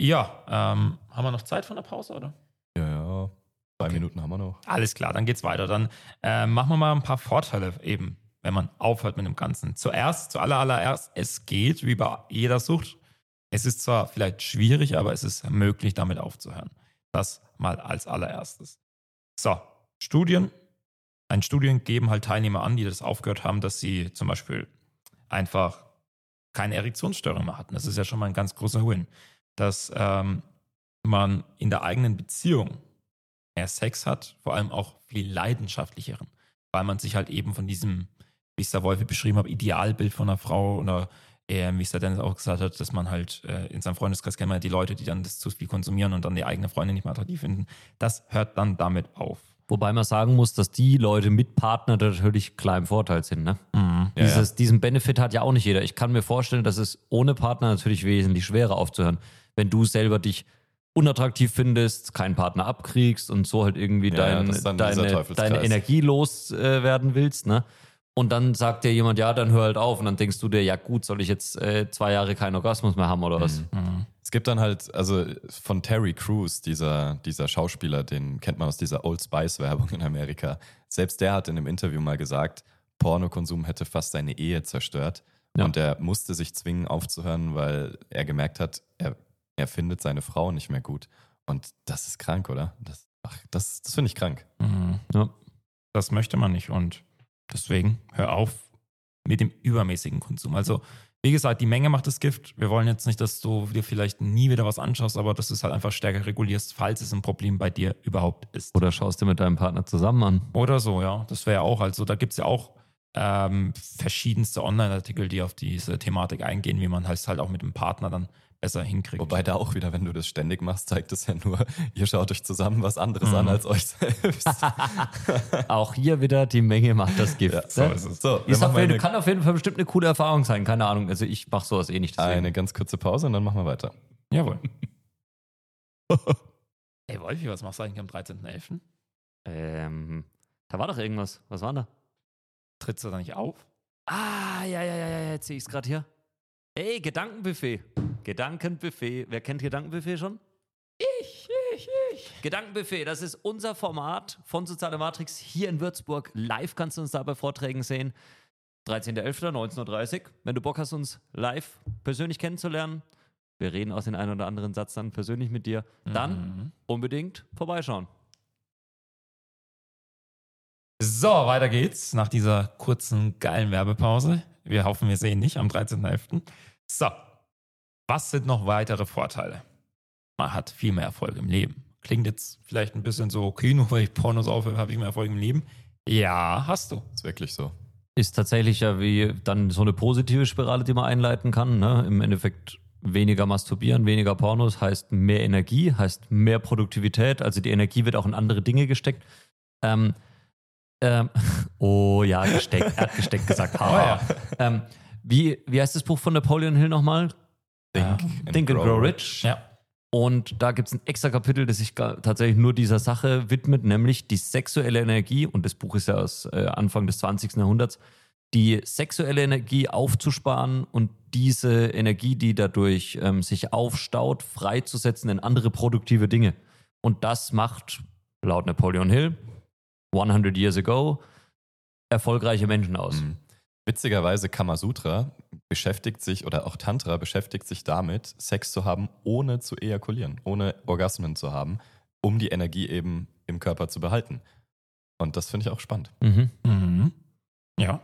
Ja, ähm, haben wir noch Zeit von der Pause, oder? Ja, ja. Zwei okay. Minuten haben wir noch. Alles klar, dann geht's weiter. Dann äh, machen wir mal ein paar Vorteile eben, wenn man aufhört mit dem Ganzen. Zuerst, zuallererst, es geht wie bei jeder Sucht. Es ist zwar vielleicht schwierig, aber es ist möglich, damit aufzuhören. Das mal als allererstes. So, Studien. Ein Studien geben halt Teilnehmer an, die das aufgehört haben, dass sie zum Beispiel einfach keine Erektionsstörung mehr hatten. Das ist ja schon mal ein ganz großer Win. Dass ähm, man in der eigenen Beziehung mehr Sex hat, vor allem auch viel leidenschaftlicheren, weil man sich halt eben von diesem, wie es der Wolfe beschrieben hat, Idealbild von einer Frau oder äh, wie es der Dennis auch gesagt hat, dass man halt äh, in seinem Freundeskreis kennt man ja die Leute, die dann das zu viel konsumieren und dann die eigene Freundin nicht mehr attraktiv finden. Das hört dann damit auf. Wobei man sagen muss, dass die Leute mit Partner natürlich klar im Vorteil sind. Ne? Mhm. Ja, Dieses, ja. Diesen Benefit hat ja auch nicht jeder. Ich kann mir vorstellen, dass es ohne Partner natürlich wesentlich schwerer aufzuhören. Wenn du selber dich unattraktiv findest, keinen Partner abkriegst und so halt irgendwie ja, dein, deine, deine Energie loswerden äh, willst, ne? Und dann sagt dir jemand, ja, dann hör halt auf. Und dann denkst du dir, ja gut, soll ich jetzt äh, zwei Jahre keinen Orgasmus mehr haben oder was? Mhm. Es gibt dann halt, also von Terry Crews, dieser, dieser Schauspieler, den kennt man aus dieser Old Spice-Werbung in Amerika. Selbst der hat in einem Interview mal gesagt, Pornokonsum hätte fast seine Ehe zerstört. Ja. Und er musste sich zwingen aufzuhören, weil er gemerkt hat, er er findet seine Frau nicht mehr gut. Und das ist krank, oder? Das, das, das finde ich krank. Mhm. Ja. Das möchte man nicht. Und deswegen hör auf mit dem übermäßigen Konsum. Also, wie gesagt, die Menge macht das Gift. Wir wollen jetzt nicht, dass du dir vielleicht nie wieder was anschaust, aber dass du es halt einfach stärker regulierst, falls es ein Problem bei dir überhaupt ist. Oder schaust du mit deinem Partner zusammen an. Oder so, ja. Das wäre ja auch, also da gibt es ja auch ähm, verschiedenste Online-Artikel, die auf diese Thematik eingehen, wie man halt, halt auch mit dem Partner dann besser hinkriegt. Wobei da auch wieder, wenn du das ständig machst, zeigt es ja nur, ihr schaut euch zusammen was anderes mhm. an als euch selbst. auch hier wieder die Menge macht das Gift. Ja, so ne? ist es. So, ist auf jeden, kann auf jeden Fall bestimmt eine coole Erfahrung sein. Keine Ahnung. Also ich mache sowas eh nicht. Deswegen. Eine ganz kurze Pause und dann machen wir weiter. Jawohl. Ey, Wolfi, was machst du eigentlich am 13.11.? Ähm, da war doch irgendwas. Was war da? Trittst du da nicht auf? Ah, ja, ja, ja, ja, jetzt sehe ich es gerade hier. Ey, Gedankenbuffet. Gedankenbuffet. Wer kennt Gedankenbuffet schon? Ich, ich, ich. Gedankenbuffet, das ist unser Format von Soziale Matrix hier in Würzburg. Live kannst du uns da bei Vorträgen sehen. 13.11.19.30 Uhr. Wenn du Bock hast, uns live persönlich kennenzulernen, wir reden aus den einen oder anderen Satz dann persönlich mit dir, dann mhm. unbedingt vorbeischauen. So, weiter geht's nach dieser kurzen, geilen Werbepause. Wir hoffen, wir sehen nicht am 13.11. So, was sind noch weitere Vorteile? Man hat viel mehr Erfolg im Leben. Klingt jetzt vielleicht ein bisschen so, okay, nur weil ich Pornos aufhöre, habe ich mehr Erfolg im Leben. Ja, hast du. Ist wirklich so. Ist tatsächlich ja wie dann so eine positive Spirale, die man einleiten kann. Ne? Im Endeffekt weniger masturbieren, weniger Pornos heißt mehr Energie, heißt mehr Produktivität. Also die Energie wird auch in andere Dinge gesteckt. Ähm, ähm, oh ja, gesteckt. Er hat gesteckt gesagt. Ha. Oh, ja. ähm, wie, wie heißt das Buch von Napoleon Hill nochmal? Think, and, Think and, Grow, Rich. Ja. Und da gibt es ein extra Kapitel, das sich tatsächlich nur dieser Sache widmet, nämlich die sexuelle Energie. Und das Buch ist ja aus äh, Anfang des 20. Jahrhunderts. Die sexuelle Energie aufzusparen und diese Energie, die dadurch ähm, sich aufstaut, freizusetzen in andere produktive Dinge. Und das macht laut Napoleon Hill 100 Years Ago erfolgreiche Menschen aus. Mhm. Witzigerweise Kamasutra beschäftigt sich oder auch Tantra beschäftigt sich damit, Sex zu haben, ohne zu ejakulieren, ohne Orgasmen zu haben, um die Energie eben im Körper zu behalten. Und das finde ich auch spannend. Mhm. Mhm. Ja.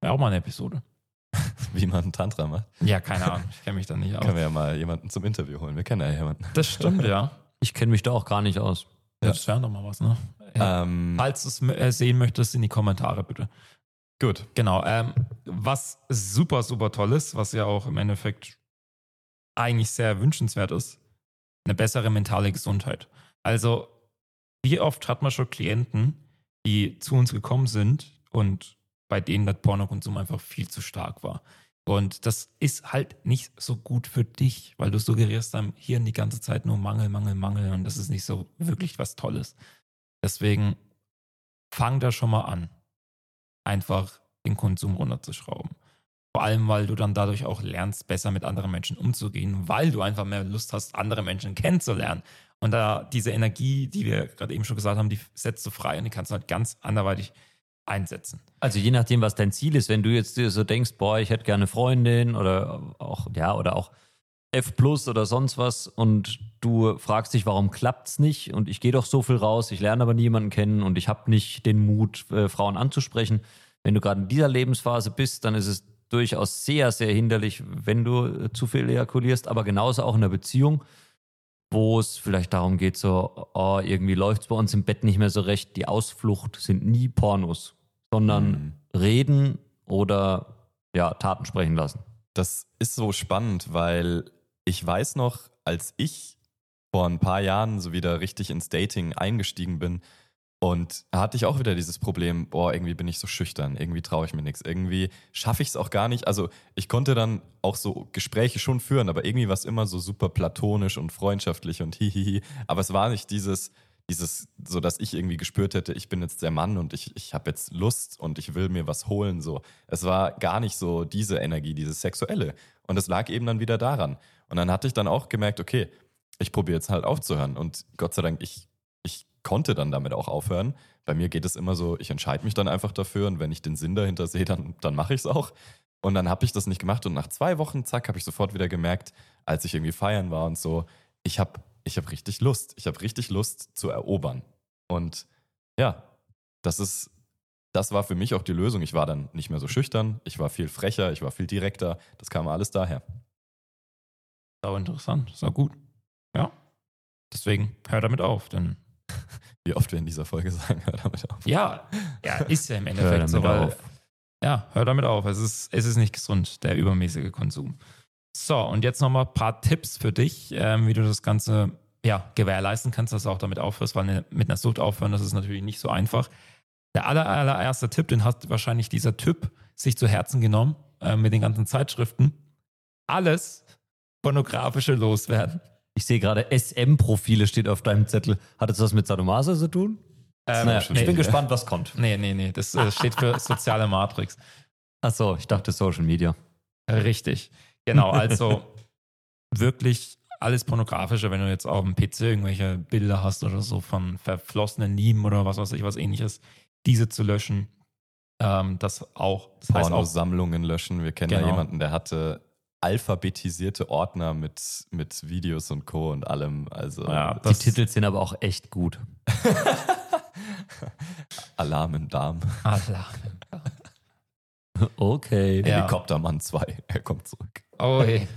Wäre auch mal eine Episode. Wie man Tantra macht. Ja, keine Ahnung. Ich kenne mich da nicht aus. Können wir ja mal jemanden zum Interview holen. Wir kennen ja jemanden. Das stimmt, ja. Ich kenne mich da auch gar nicht aus. Ja. Das wäre doch mal was, ne? Ähm, Falls du es äh, sehen möchtest, in die Kommentare bitte. Gut. Genau. Ähm, was super, super toll ist, was ja auch im Endeffekt eigentlich sehr wünschenswert ist, eine bessere mentale Gesundheit. Also, wie oft hat man schon Klienten, die zu uns gekommen sind und bei denen der Pornokonsum einfach viel zu stark war. Und das ist halt nicht so gut für dich, weil du suggerierst deinem Hirn die ganze Zeit nur Mangel, Mangel, Mangel und das ist nicht so wirklich was Tolles. Deswegen fang da schon mal an, einfach den Konsum runterzuschrauben. Vor allem, weil du dann dadurch auch lernst, besser mit anderen Menschen umzugehen, weil du einfach mehr Lust hast, andere Menschen kennenzulernen. Und da diese Energie, die wir gerade eben schon gesagt haben, die setzt du frei und die kannst du halt ganz anderweitig einsetzen. Also je nachdem, was dein Ziel ist, wenn du jetzt dir so denkst, boah, ich hätte gerne Freundin oder auch, ja, oder auch F plus oder sonst was und du fragst dich, warum klappt's nicht und ich gehe doch so viel raus, ich lerne aber niemanden kennen und ich habe nicht den Mut, äh, Frauen anzusprechen. Wenn du gerade in dieser Lebensphase bist, dann ist es durchaus sehr, sehr hinderlich, wenn du äh, zu viel ejakulierst, aber genauso auch in der Beziehung wo es vielleicht darum geht, so, oh, irgendwie läuft es bei uns im Bett nicht mehr so recht. Die Ausflucht sind nie Pornos, sondern mhm. reden oder ja, Taten sprechen lassen. Das ist so spannend, weil ich weiß noch, als ich vor ein paar Jahren so wieder richtig ins Dating eingestiegen bin, und hatte ich auch wieder dieses Problem, boah, irgendwie bin ich so schüchtern, irgendwie traue ich mir nichts, irgendwie schaffe ich es auch gar nicht. Also ich konnte dann auch so Gespräche schon führen, aber irgendwie war es immer so super platonisch und freundschaftlich und hihihi. Aber es war nicht dieses, dieses, so dass ich irgendwie gespürt hätte, ich bin jetzt der Mann und ich, ich habe jetzt Lust und ich will mir was holen. So. Es war gar nicht so diese Energie, dieses Sexuelle. Und es lag eben dann wieder daran. Und dann hatte ich dann auch gemerkt, okay, ich probiere jetzt halt aufzuhören. Und Gott sei Dank, ich konnte dann damit auch aufhören. Bei mir geht es immer so, ich entscheide mich dann einfach dafür und wenn ich den Sinn dahinter sehe, dann, dann mache ich es auch. Und dann habe ich das nicht gemacht und nach zwei Wochen, zack, habe ich sofort wieder gemerkt, als ich irgendwie feiern war und so, ich habe ich hab richtig Lust. Ich habe richtig Lust zu erobern. Und ja, das ist, das war für mich auch die Lösung. Ich war dann nicht mehr so schüchtern, ich war viel frecher, ich war viel direkter. Das kam alles daher. Sau interessant, sau gut. Ja. Deswegen hör damit auf, denn wie oft wir in dieser Folge sagen, hör damit auf. Ja, ja ist ja im Endeffekt so, weil, auf. ja, hör damit auf. Es ist, es ist nicht gesund, der übermäßige Konsum. So, und jetzt nochmal ein paar Tipps für dich, ähm, wie du das Ganze ja, gewährleisten kannst, dass du auch damit aufhörst, weil eine, mit einer Sucht aufhören, das ist natürlich nicht so einfach. Der aller, allererste Tipp, den hat wahrscheinlich dieser Typ sich zu Herzen genommen äh, mit den ganzen Zeitschriften. Alles pornografische loswerden. Ich sehe gerade SM-Profile steht auf deinem Zettel. Hat es was mit Sadomaso zu tun? Ähm, naja, nee, ich bin gespannt, was kommt. Nee, nee, nee. Das äh, steht für soziale Matrix. Ach so, ich dachte Social Media. Richtig. Genau, also wirklich alles pornografische, wenn du jetzt auf dem PC irgendwelche Bilder hast oder so von verflossenen Lieben oder was weiß ich, was ähnliches, diese zu löschen. Ähm, das auch. Das heißt auch Sammlungen löschen. Wir kennen genau. ja jemanden, der hatte alphabetisierte Ordner mit, mit Videos und Co. und allem. Also ja, die Titel sind aber auch echt gut. Alarm im Darm. Alarm im Darm. Okay. Ja. Helikoptermann 2, er kommt zurück. Oh hey.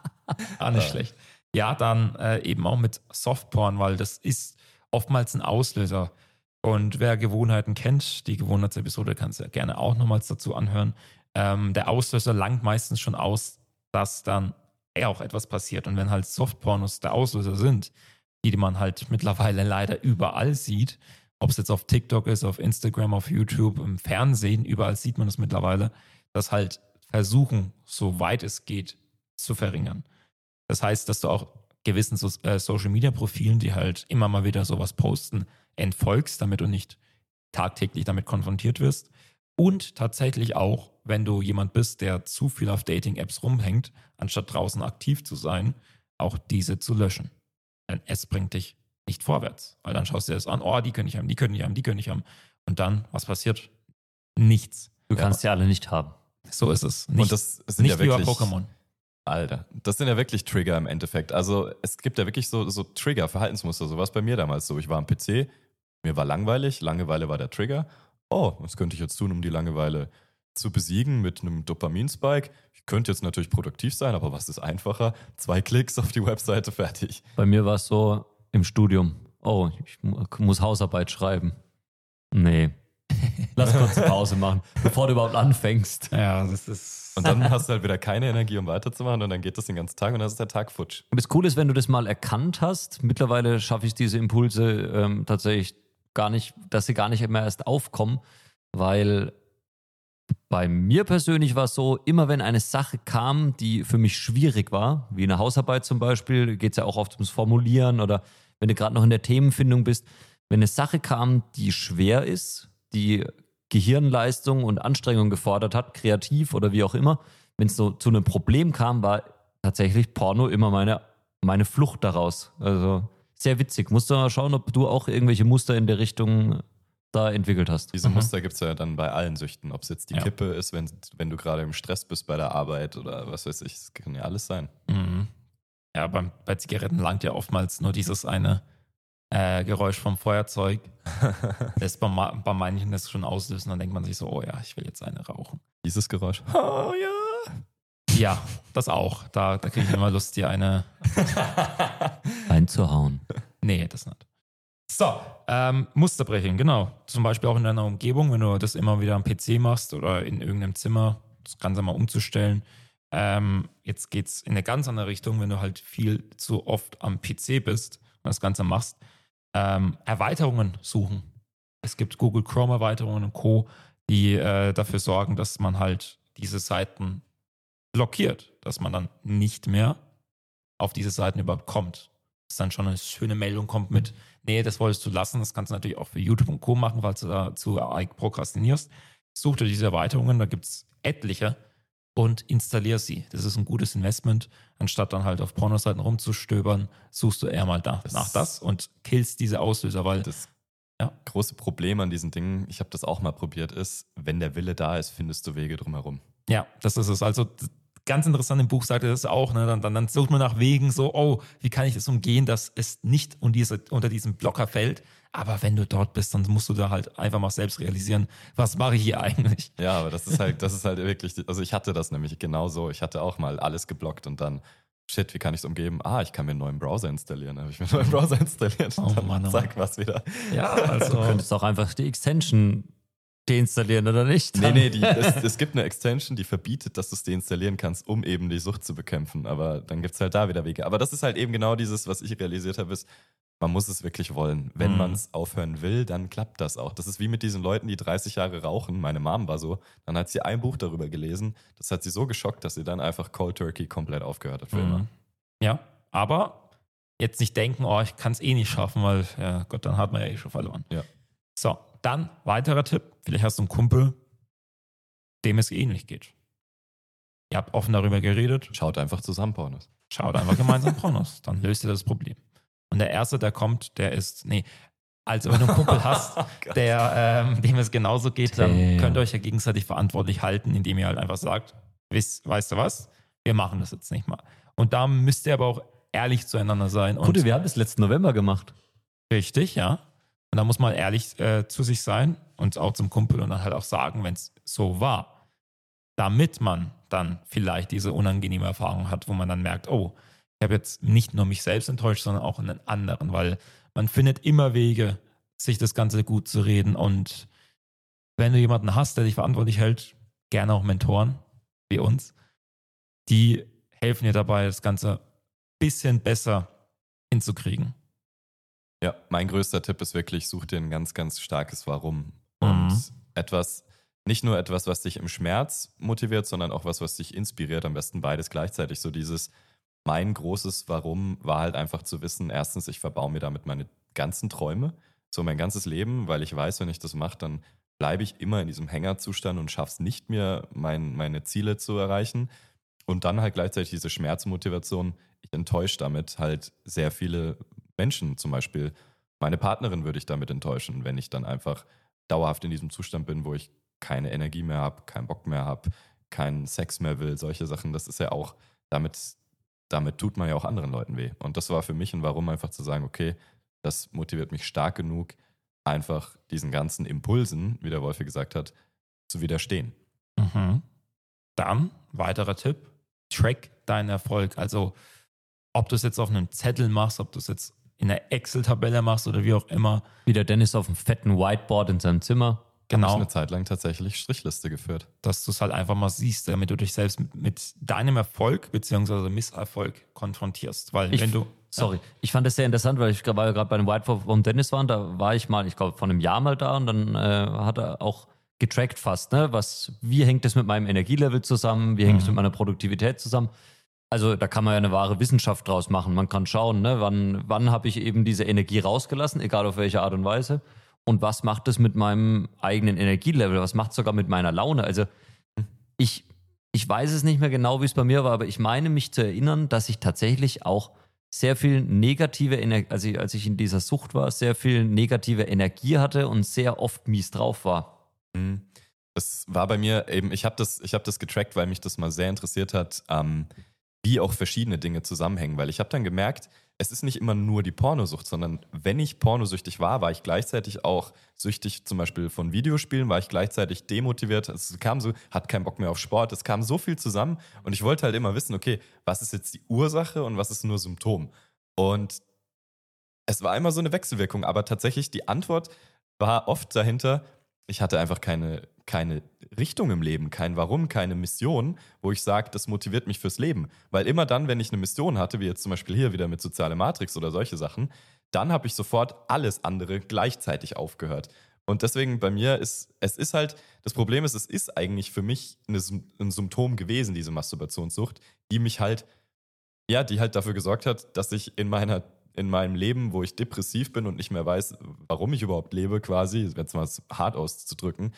ah, nicht schlecht. Ja, dann äh, eben auch mit Softporn, weil das ist oftmals ein Auslöser. Und wer Gewohnheiten kennt, die Gewohnheitsepisode kannst du ja gerne auch nochmals dazu anhören. Ähm, der Auslöser langt meistens schon aus, dass dann auch etwas passiert. Und wenn halt Softpornos der Auslöser sind, die man halt mittlerweile leider überall sieht, ob es jetzt auf TikTok ist, auf Instagram, auf YouTube, im Fernsehen, überall sieht man es mittlerweile, dass halt versuchen, so weit es geht, zu verringern. Das heißt, dass du auch gewissen so äh, Social Media Profilen, die halt immer mal wieder sowas posten, entfolgst, damit du nicht tagtäglich damit konfrontiert wirst. Und tatsächlich auch wenn du jemand bist, der zu viel auf Dating-Apps rumhängt, anstatt draußen aktiv zu sein, auch diese zu löschen. Denn es bringt dich nicht vorwärts. Weil dann schaust du dir das an, oh, die können ich haben, die können ich haben, die können ich haben. Und dann, was passiert? Nichts. Du kannst ja alle nicht haben. So ist es. Nicht, Und das sind nicht ja wirklich, wie Pokémon. Alter, das sind ja wirklich Trigger im Endeffekt. Also es gibt ja wirklich so, so Trigger, Verhaltensmuster. So war es bei mir damals so. Ich war am PC, mir war langweilig, Langeweile war der Trigger. Oh, was könnte ich jetzt tun, um die Langeweile zu besiegen mit einem Dopaminspike. Ich könnte jetzt natürlich produktiv sein, aber was ist einfacher? Zwei Klicks auf die Webseite, fertig. Bei mir war es so im Studium. Oh, ich muss Hausarbeit schreiben. Nee. Lass kurz eine Pause machen, bevor du überhaupt anfängst. Ja, das ist. Und dann hast du halt wieder keine Energie, um weiterzumachen und dann geht das den ganzen Tag und dann ist der Tag futsch. Das Coole ist, wenn du das mal erkannt hast. Mittlerweile schaffe ich diese Impulse ähm, tatsächlich gar nicht, dass sie gar nicht mehr erst aufkommen, weil bei mir persönlich war es so, immer wenn eine Sache kam, die für mich schwierig war, wie eine Hausarbeit zum Beispiel, geht es ja auch oft ums Formulieren oder wenn du gerade noch in der Themenfindung bist, wenn eine Sache kam, die schwer ist, die Gehirnleistung und Anstrengung gefordert hat, kreativ oder wie auch immer, wenn es so zu einem Problem kam, war tatsächlich Porno immer meine, meine Flucht daraus. Also sehr witzig. Musst du mal schauen, ob du auch irgendwelche Muster in der Richtung da entwickelt hast. Diese mhm. Muster gibt es ja dann bei allen Süchten. Ob es jetzt die ja. Kippe ist, wenn, wenn du gerade im Stress bist bei der Arbeit oder was weiß ich, das kann ja alles sein. Mhm. Ja, beim, bei Zigaretten langt ja oftmals nur dieses eine äh, Geräusch vom Feuerzeug. das bei, bei manchen das schon auslösen, dann denkt man sich so, oh ja, ich will jetzt eine rauchen. Dieses Geräusch. Oh ja. Ja, das auch. Da, da kriege ich immer Lust, dir eine einzuhauen. Nee, das nicht. So, ähm, Musterbrechen, genau. Zum Beispiel auch in deiner Umgebung, wenn du das immer wieder am PC machst oder in irgendeinem Zimmer, das Ganze mal umzustellen. Ähm, jetzt geht es in eine ganz andere Richtung, wenn du halt viel zu oft am PC bist und das Ganze machst. Ähm, Erweiterungen suchen. Es gibt Google Chrome Erweiterungen und Co., die äh, dafür sorgen, dass man halt diese Seiten blockiert, dass man dann nicht mehr auf diese Seiten überhaupt kommt. Dass dann schon eine schöne Meldung kommt mit, nee, das wolltest du lassen. Das kannst du natürlich auch für YouTube und Co. machen, falls du dazu prokrastinierst. Such dir diese Erweiterungen, da gibt es etliche und installier sie. Das ist ein gutes Investment. Anstatt dann halt auf Pornoseiten rumzustöbern, suchst du eher mal da, das nach das und killst diese Auslöser, weil das ja. große Problem an diesen Dingen, ich habe das auch mal probiert, ist, wenn der Wille da ist, findest du Wege drumherum. Ja, das ist es. Also ganz interessant im Buch sagt er das auch. Ne? Dann, dann, dann sucht man nach Wegen so, oh, wie kann ich das umgehen, dass es nicht unter, diese, unter diesen Blocker fällt. Aber wenn du dort bist, dann musst du da halt einfach mal selbst realisieren, was mache ich hier eigentlich? Ja, aber das ist halt, das ist halt wirklich, also ich hatte das nämlich genauso. Ich hatte auch mal alles geblockt und dann, shit, wie kann ich es umgeben? Ah, ich kann mir einen neuen Browser installieren. Dann habe ich mir einen neuen Browser installiert und oh, dann Mann, oh zack, was wieder. Ja, also. Du könntest auch einfach die Extension deinstallieren oder nicht? Nee, nee, die, es, es, gibt eine Extension, die verbietet, dass du es deinstallieren kannst, um eben die Sucht zu bekämpfen. Aber dann gibt es halt da wieder Wege. Aber das ist halt eben genau dieses, was ich realisiert habe, ist, man muss es wirklich wollen. Wenn mhm. man es aufhören will, dann klappt das auch. Das ist wie mit diesen Leuten, die 30 Jahre rauchen. Meine Mom war so. Dann hat sie ein Buch darüber gelesen. Das hat sie so geschockt, dass sie dann einfach Cold Turkey komplett aufgehört hat für mhm. immer. Ja, aber jetzt nicht denken, oh, ich kann es eh nicht schaffen, weil, ja Gott, dann hat man ja eh schon verloren. Ja. So, dann weiterer Tipp. Vielleicht hast du einen Kumpel, dem es ähnlich geht. Ihr habt offen darüber geredet. Schaut einfach zusammen Pornos. Schaut einfach gemeinsam Pornos. Dann löst ihr das Problem. Und der Erste, der kommt, der ist, nee, also wenn du einen Kumpel hast, oh der, ähm, dem es genauso geht, dann Damn. könnt ihr euch ja gegenseitig verantwortlich halten, indem ihr halt einfach sagt, weißt, weißt du was, wir machen das jetzt nicht mal. Und da müsst ihr aber auch ehrlich zueinander sein. Gute, wir haben das letzten November gemacht. Richtig, ja. Und da muss man ehrlich äh, zu sich sein und auch zum Kumpel und dann halt auch sagen, wenn es so war. Damit man dann vielleicht diese unangenehme Erfahrung hat, wo man dann merkt, oh, ich habe jetzt nicht nur mich selbst enttäuscht, sondern auch einen anderen, weil man findet immer Wege, sich das Ganze gut zu reden. Und wenn du jemanden hast, der dich verantwortlich hält, gerne auch Mentoren wie uns, die helfen dir dabei, das Ganze ein bisschen besser hinzukriegen. Ja, mein größter Tipp ist wirklich, such dir ein ganz, ganz starkes Warum. Und mhm. etwas, nicht nur etwas, was dich im Schmerz motiviert, sondern auch was, was dich inspiriert. Am besten beides gleichzeitig. So dieses, mein großes Warum war halt einfach zu wissen, erstens, ich verbaue mir damit meine ganzen Träume, so mein ganzes Leben, weil ich weiß, wenn ich das mache, dann bleibe ich immer in diesem Hängerzustand und schaffe es nicht mehr, mein, meine Ziele zu erreichen. Und dann halt gleichzeitig diese Schmerzmotivation, ich enttäusche damit halt sehr viele Menschen zum Beispiel. Meine Partnerin würde ich damit enttäuschen, wenn ich dann einfach dauerhaft in diesem Zustand bin, wo ich keine Energie mehr habe, keinen Bock mehr habe, keinen Sex mehr will, solche Sachen. Das ist ja auch, damit, damit tut man ja auch anderen Leuten weh. Und das war für mich ein Warum, einfach zu sagen, okay, das motiviert mich stark genug, einfach diesen ganzen Impulsen, wie der Wolfi gesagt hat, zu widerstehen. Mhm. Dann, weiterer Tipp, track deinen Erfolg. Also, ob du es jetzt auf einem Zettel machst, ob du es jetzt in der Excel-Tabelle machst oder wie auch immer. Wie der Dennis auf dem fetten Whiteboard in seinem Zimmer. Genau. Habe ich eine Zeit lang tatsächlich Strichliste geführt. Dass du es halt einfach mal siehst, damit du dich selbst mit, deinem Erfolg bzw. Misserfolg konfrontierst. Weil ich wenn du. Sorry, ja. ich fand das sehr interessant, weil ich war ja gerade bei dem White von Dennis waren, da war ich mal, ich glaube, vor einem Jahr mal da und dann äh, hat er auch getrackt fast, ne? Was, wie hängt das mit meinem Energielevel zusammen? Wie hängt es mhm. mit meiner Produktivität zusammen? Also da kann man ja eine wahre Wissenschaft draus machen. Man kann schauen, ne, wann, wann habe ich eben diese Energie rausgelassen, egal auf welche Art und Weise. Und was macht das mit meinem eigenen Energielevel? Was macht es sogar mit meiner Laune? Also ich, ich weiß es nicht mehr genau, wie es bei mir war, aber ich meine mich zu erinnern, dass ich tatsächlich auch sehr viel negative Energie, also als ich in dieser Sucht war, sehr viel negative Energie hatte und sehr oft mies drauf war. Mhm. Das war bei mir eben, ich habe das, hab das getrackt, weil mich das mal sehr interessiert hat. Ähm, wie auch verschiedene Dinge zusammenhängen, weil ich habe dann gemerkt, es ist nicht immer nur die Pornosucht, sondern wenn ich pornosüchtig war, war ich gleichzeitig auch süchtig zum Beispiel von Videospielen, war ich gleichzeitig demotiviert. Es kam so, hat keinen Bock mehr auf Sport. Es kam so viel zusammen und ich wollte halt immer wissen, okay, was ist jetzt die Ursache und was ist nur Symptom? Und es war immer so eine Wechselwirkung, aber tatsächlich die Antwort war oft dahinter, ich hatte einfach keine, keine Richtung im Leben, kein Warum, keine Mission, wo ich sage, das motiviert mich fürs Leben. Weil immer dann, wenn ich eine Mission hatte, wie jetzt zum Beispiel hier wieder mit soziale Matrix oder solche Sachen, dann habe ich sofort alles andere gleichzeitig aufgehört. Und deswegen bei mir ist, es ist halt, das Problem ist, es ist eigentlich für mich eine, ein Symptom gewesen, diese Masturbationssucht, die mich halt, ja, die halt dafür gesorgt hat, dass ich in meiner in meinem Leben, wo ich depressiv bin und nicht mehr weiß, warum ich überhaupt lebe, quasi, jetzt mal hart auszudrücken,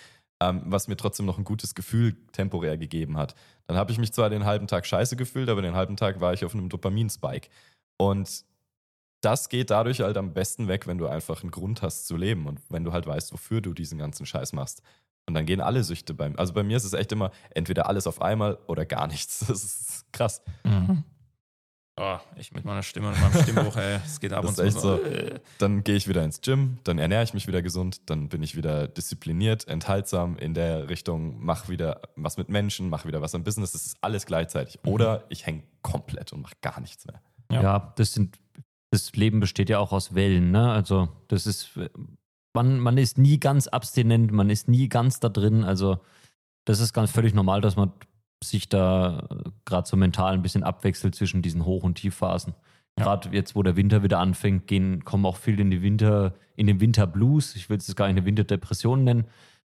ähm, was mir trotzdem noch ein gutes Gefühl temporär gegeben hat. Dann habe ich mich zwar den halben Tag scheiße gefühlt, aber den halben Tag war ich auf einem Dopaminspike. Und das geht dadurch halt am besten weg, wenn du einfach einen Grund hast zu leben und wenn du halt weißt, wofür du diesen ganzen Scheiß machst. Und dann gehen alle Süchte beim. Also bei mir ist es echt immer entweder alles auf einmal oder gar nichts. Das ist krass. Mhm. Oh, ich mit meiner Stimme und meinem Stimmbruch, ey, es geht ab das und zu. So. Äh. Dann gehe ich wieder ins Gym, dann ernähre ich mich wieder gesund, dann bin ich wieder diszipliniert, enthaltsam in der Richtung, mach wieder was mit Menschen, mach wieder was am Business. Das ist alles gleichzeitig. Mhm. Oder ich hänge komplett und mache gar nichts mehr. Ja. ja, das sind, das Leben besteht ja auch aus Wellen, ne? Also das ist, man, man ist nie ganz abstinent, man ist nie ganz da drin. Also das ist ganz völlig normal, dass man sich da gerade so mental ein bisschen abwechselt zwischen diesen Hoch- und Tiefphasen. Ja. Gerade jetzt, wo der Winter wieder anfängt, gehen, kommen auch viele in die Winter, in den Winterblues. Ich will es gar nicht eine Winterdepression nennen.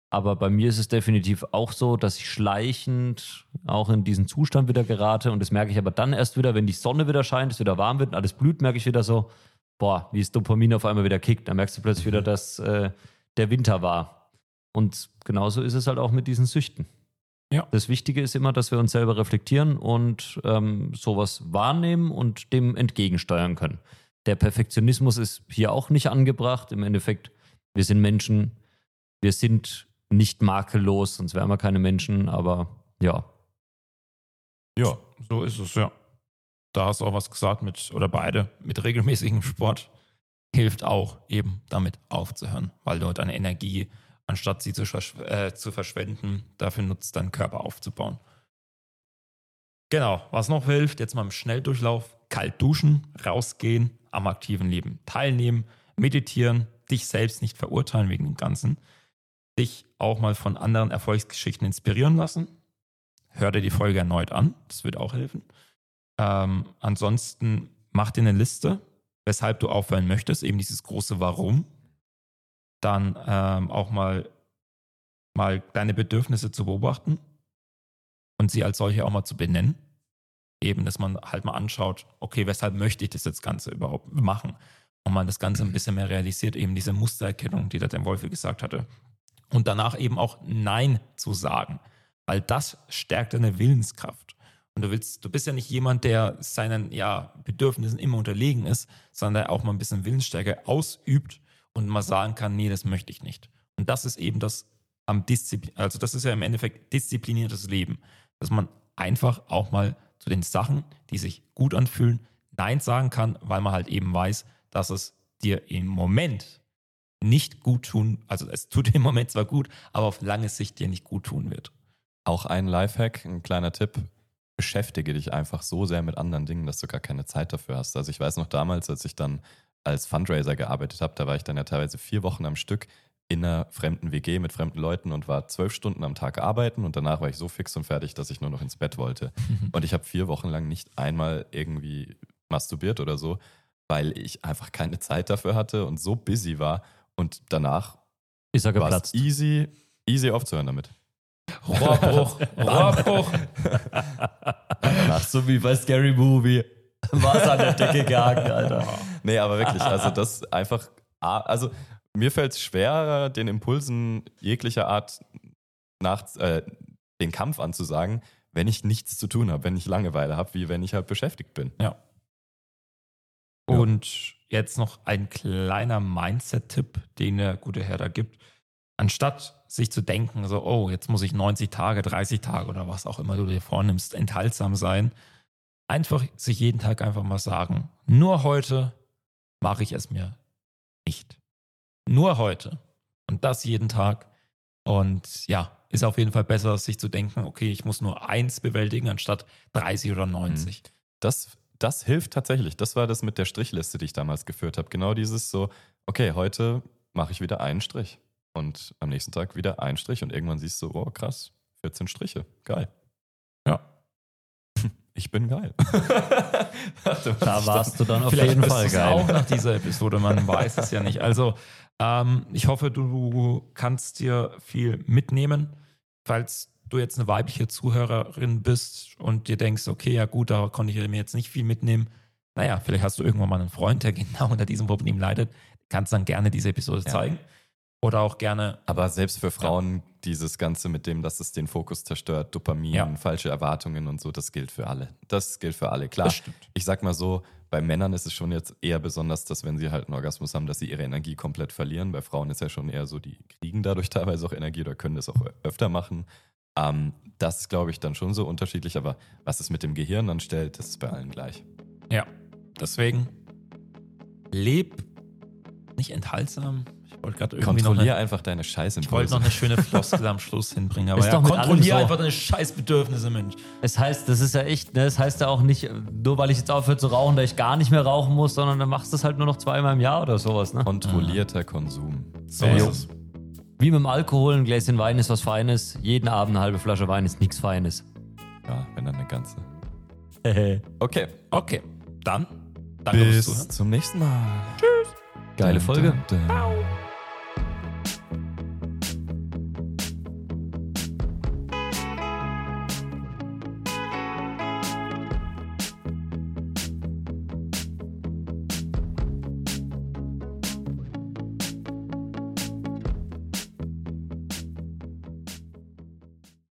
Aber bei mir ist es definitiv auch so, dass ich schleichend auch in diesen Zustand wieder gerate. Und das merke ich aber dann erst wieder, wenn die Sonne wieder scheint, es wieder warm wird und alles blüht, merke ich wieder so, boah, wie das Dopamin auf einmal wieder kickt. Da merkst du plötzlich wieder, dass äh, der Winter war. Und genauso ist es halt auch mit diesen Süchten. Ja. Das Wichtige ist immer, dass wir uns selber reflektieren und ähm, sowas wahrnehmen und dem entgegensteuern können. Der Perfektionismus ist hier auch nicht angebracht. Im Endeffekt, wir sind Menschen, wir sind nicht makellos, sonst wären wir keine Menschen, aber ja. Ja, so ist es, ja. Da hast du auch was gesagt mit, oder beide, mit regelmäßigem Sport hilft auch eben damit aufzuhören, weil du deine Energie anstatt sie zu, äh, zu verschwenden, dafür nutzt, deinen Körper aufzubauen. Genau, was noch hilft, jetzt mal im Schnelldurchlauf, kalt duschen, rausgehen, am aktiven Leben teilnehmen, meditieren, dich selbst nicht verurteilen wegen dem Ganzen, dich auch mal von anderen Erfolgsgeschichten inspirieren lassen. Hör dir die Folge erneut an, das wird auch helfen. Ähm, ansonsten mach dir eine Liste, weshalb du aufhören möchtest, eben dieses große Warum, dann ähm, auch mal, mal deine Bedürfnisse zu beobachten und sie als solche auch mal zu benennen. Eben, dass man halt mal anschaut, okay, weshalb möchte ich das jetzt Ganze überhaupt machen? Und man das Ganze ein mhm. bisschen mehr realisiert, eben diese Mustererkennung, die der dem Wolfe gesagt hatte. Und danach eben auch Nein zu sagen, weil das stärkt deine Willenskraft. Und du willst, du bist ja nicht jemand, der seinen ja, Bedürfnissen immer unterlegen ist, sondern der auch mal ein bisschen Willensstärke ausübt und mal sagen kann, nee, das möchte ich nicht. Und das ist eben das am Disziplin, also das ist ja im Endeffekt diszipliniertes Leben, dass man einfach auch mal zu den Sachen, die sich gut anfühlen, Nein sagen kann, weil man halt eben weiß, dass es dir im Moment nicht gut tun, also es tut dir im Moment zwar gut, aber auf lange Sicht dir nicht gut tun wird. Auch ein Lifehack, ein kleiner Tipp, beschäftige dich einfach so sehr mit anderen Dingen, dass du gar keine Zeit dafür hast. Also ich weiß noch damals, als ich dann als Fundraiser gearbeitet habe, da war ich dann ja teilweise vier Wochen am Stück in einer fremden WG mit fremden Leuten und war zwölf Stunden am Tag arbeiten und danach war ich so fix und fertig, dass ich nur noch ins Bett wollte. Mhm. Und ich habe vier Wochen lang nicht einmal irgendwie masturbiert oder so. weil ich einfach keine Zeit dafür hatte und so busy war. Und danach Ist er geplatzt. easy, easy aufzuhören damit. Rohrbruch, Rohrbruch. Ach, so wie bei Scary Movie. War es an der Decke gehangen, Alter. Nee, aber wirklich, also das einfach, also mir fällt es schwer, den Impulsen jeglicher Art nach, äh, den Kampf anzusagen, wenn ich nichts zu tun habe, wenn ich Langeweile habe, wie wenn ich halt beschäftigt bin. Ja. Und jetzt noch ein kleiner Mindset-Tipp, den der gute Herr da gibt. Anstatt sich zu denken, so, oh, jetzt muss ich 90 Tage, 30 Tage oder was auch immer du dir vornimmst, enthaltsam sein, einfach sich jeden Tag einfach mal sagen, nur heute mache ich es mir nicht. Nur heute. Und das jeden Tag. Und ja, ist auf jeden Fall besser, sich zu denken, okay, ich muss nur eins bewältigen, anstatt 30 oder 90. Das, das hilft tatsächlich. Das war das mit der Strichliste, die ich damals geführt habe. Genau dieses so, okay, heute mache ich wieder einen Strich. Und am nächsten Tag wieder einen Strich. Und irgendwann siehst du, oh krass, 14 Striche. Geil. Ja. Ich bin geil. Da warst du dann auf Vielleicht jeden Fall geil. auch nach dieser Episode, man weiß es ja nicht. Also, ähm, ich hoffe, du kannst dir viel mitnehmen. Falls du jetzt eine weibliche Zuhörerin bist und dir denkst, okay, ja gut, da konnte ich mir jetzt nicht viel mitnehmen. Naja, vielleicht hast du irgendwann mal einen Freund, der genau unter diesem Problem leidet. Kannst dann gerne diese Episode Ja. zeigen. Oder auch gerne, Aber selbst für Frauen, dieses Ganze mit dem, dass es den Fokus zerstört, Dopamin, Ja. falsche Erwartungen und so, das gilt für alle. Das gilt für alle. Klar, ich sag mal so, bei Männern ist es schon jetzt eher besonders, dass wenn sie halt einen Orgasmus haben, dass sie ihre Energie komplett verlieren. Bei Frauen ist ja schon eher so, die kriegen dadurch teilweise auch Energie oder können das auch öfter machen. Ähm, das ist, glaube ich, dann schon so unterschiedlich, aber was es mit dem Gehirn anstellt, das ist bei allen gleich. ja, deswegen leb nicht enthaltsam. Ich wollte gerade irgendwie noch eine, Kontrollier einfach deine Ich Scheißimpulse. wollte noch eine schöne Floskel am Schluss hinbringen, aber Ist ja, doch kontrollier so. einfach deine Scheißbedürfnisse, Mensch. Es heißt, das ist ja echt, ne, es heißt ja auch nicht, nur weil ich jetzt aufhöre zu rauchen, dass ich gar nicht mehr rauchen muss, sondern dann machst du es halt nur noch zweimal im Jahr oder sowas, ne? Kontrollierter Konsum. So Ja, ist es. Wie mit dem Alkohol, ein Gläschen Wein ist was Feines, jeden Abend eine halbe Flasche Wein ist nichts Feines. Ja, wenn dann eine ganze. Geile Okay, Okay, dann danke bis Zuhören. zum nächsten Mal. Folge. Dun, dun, dun.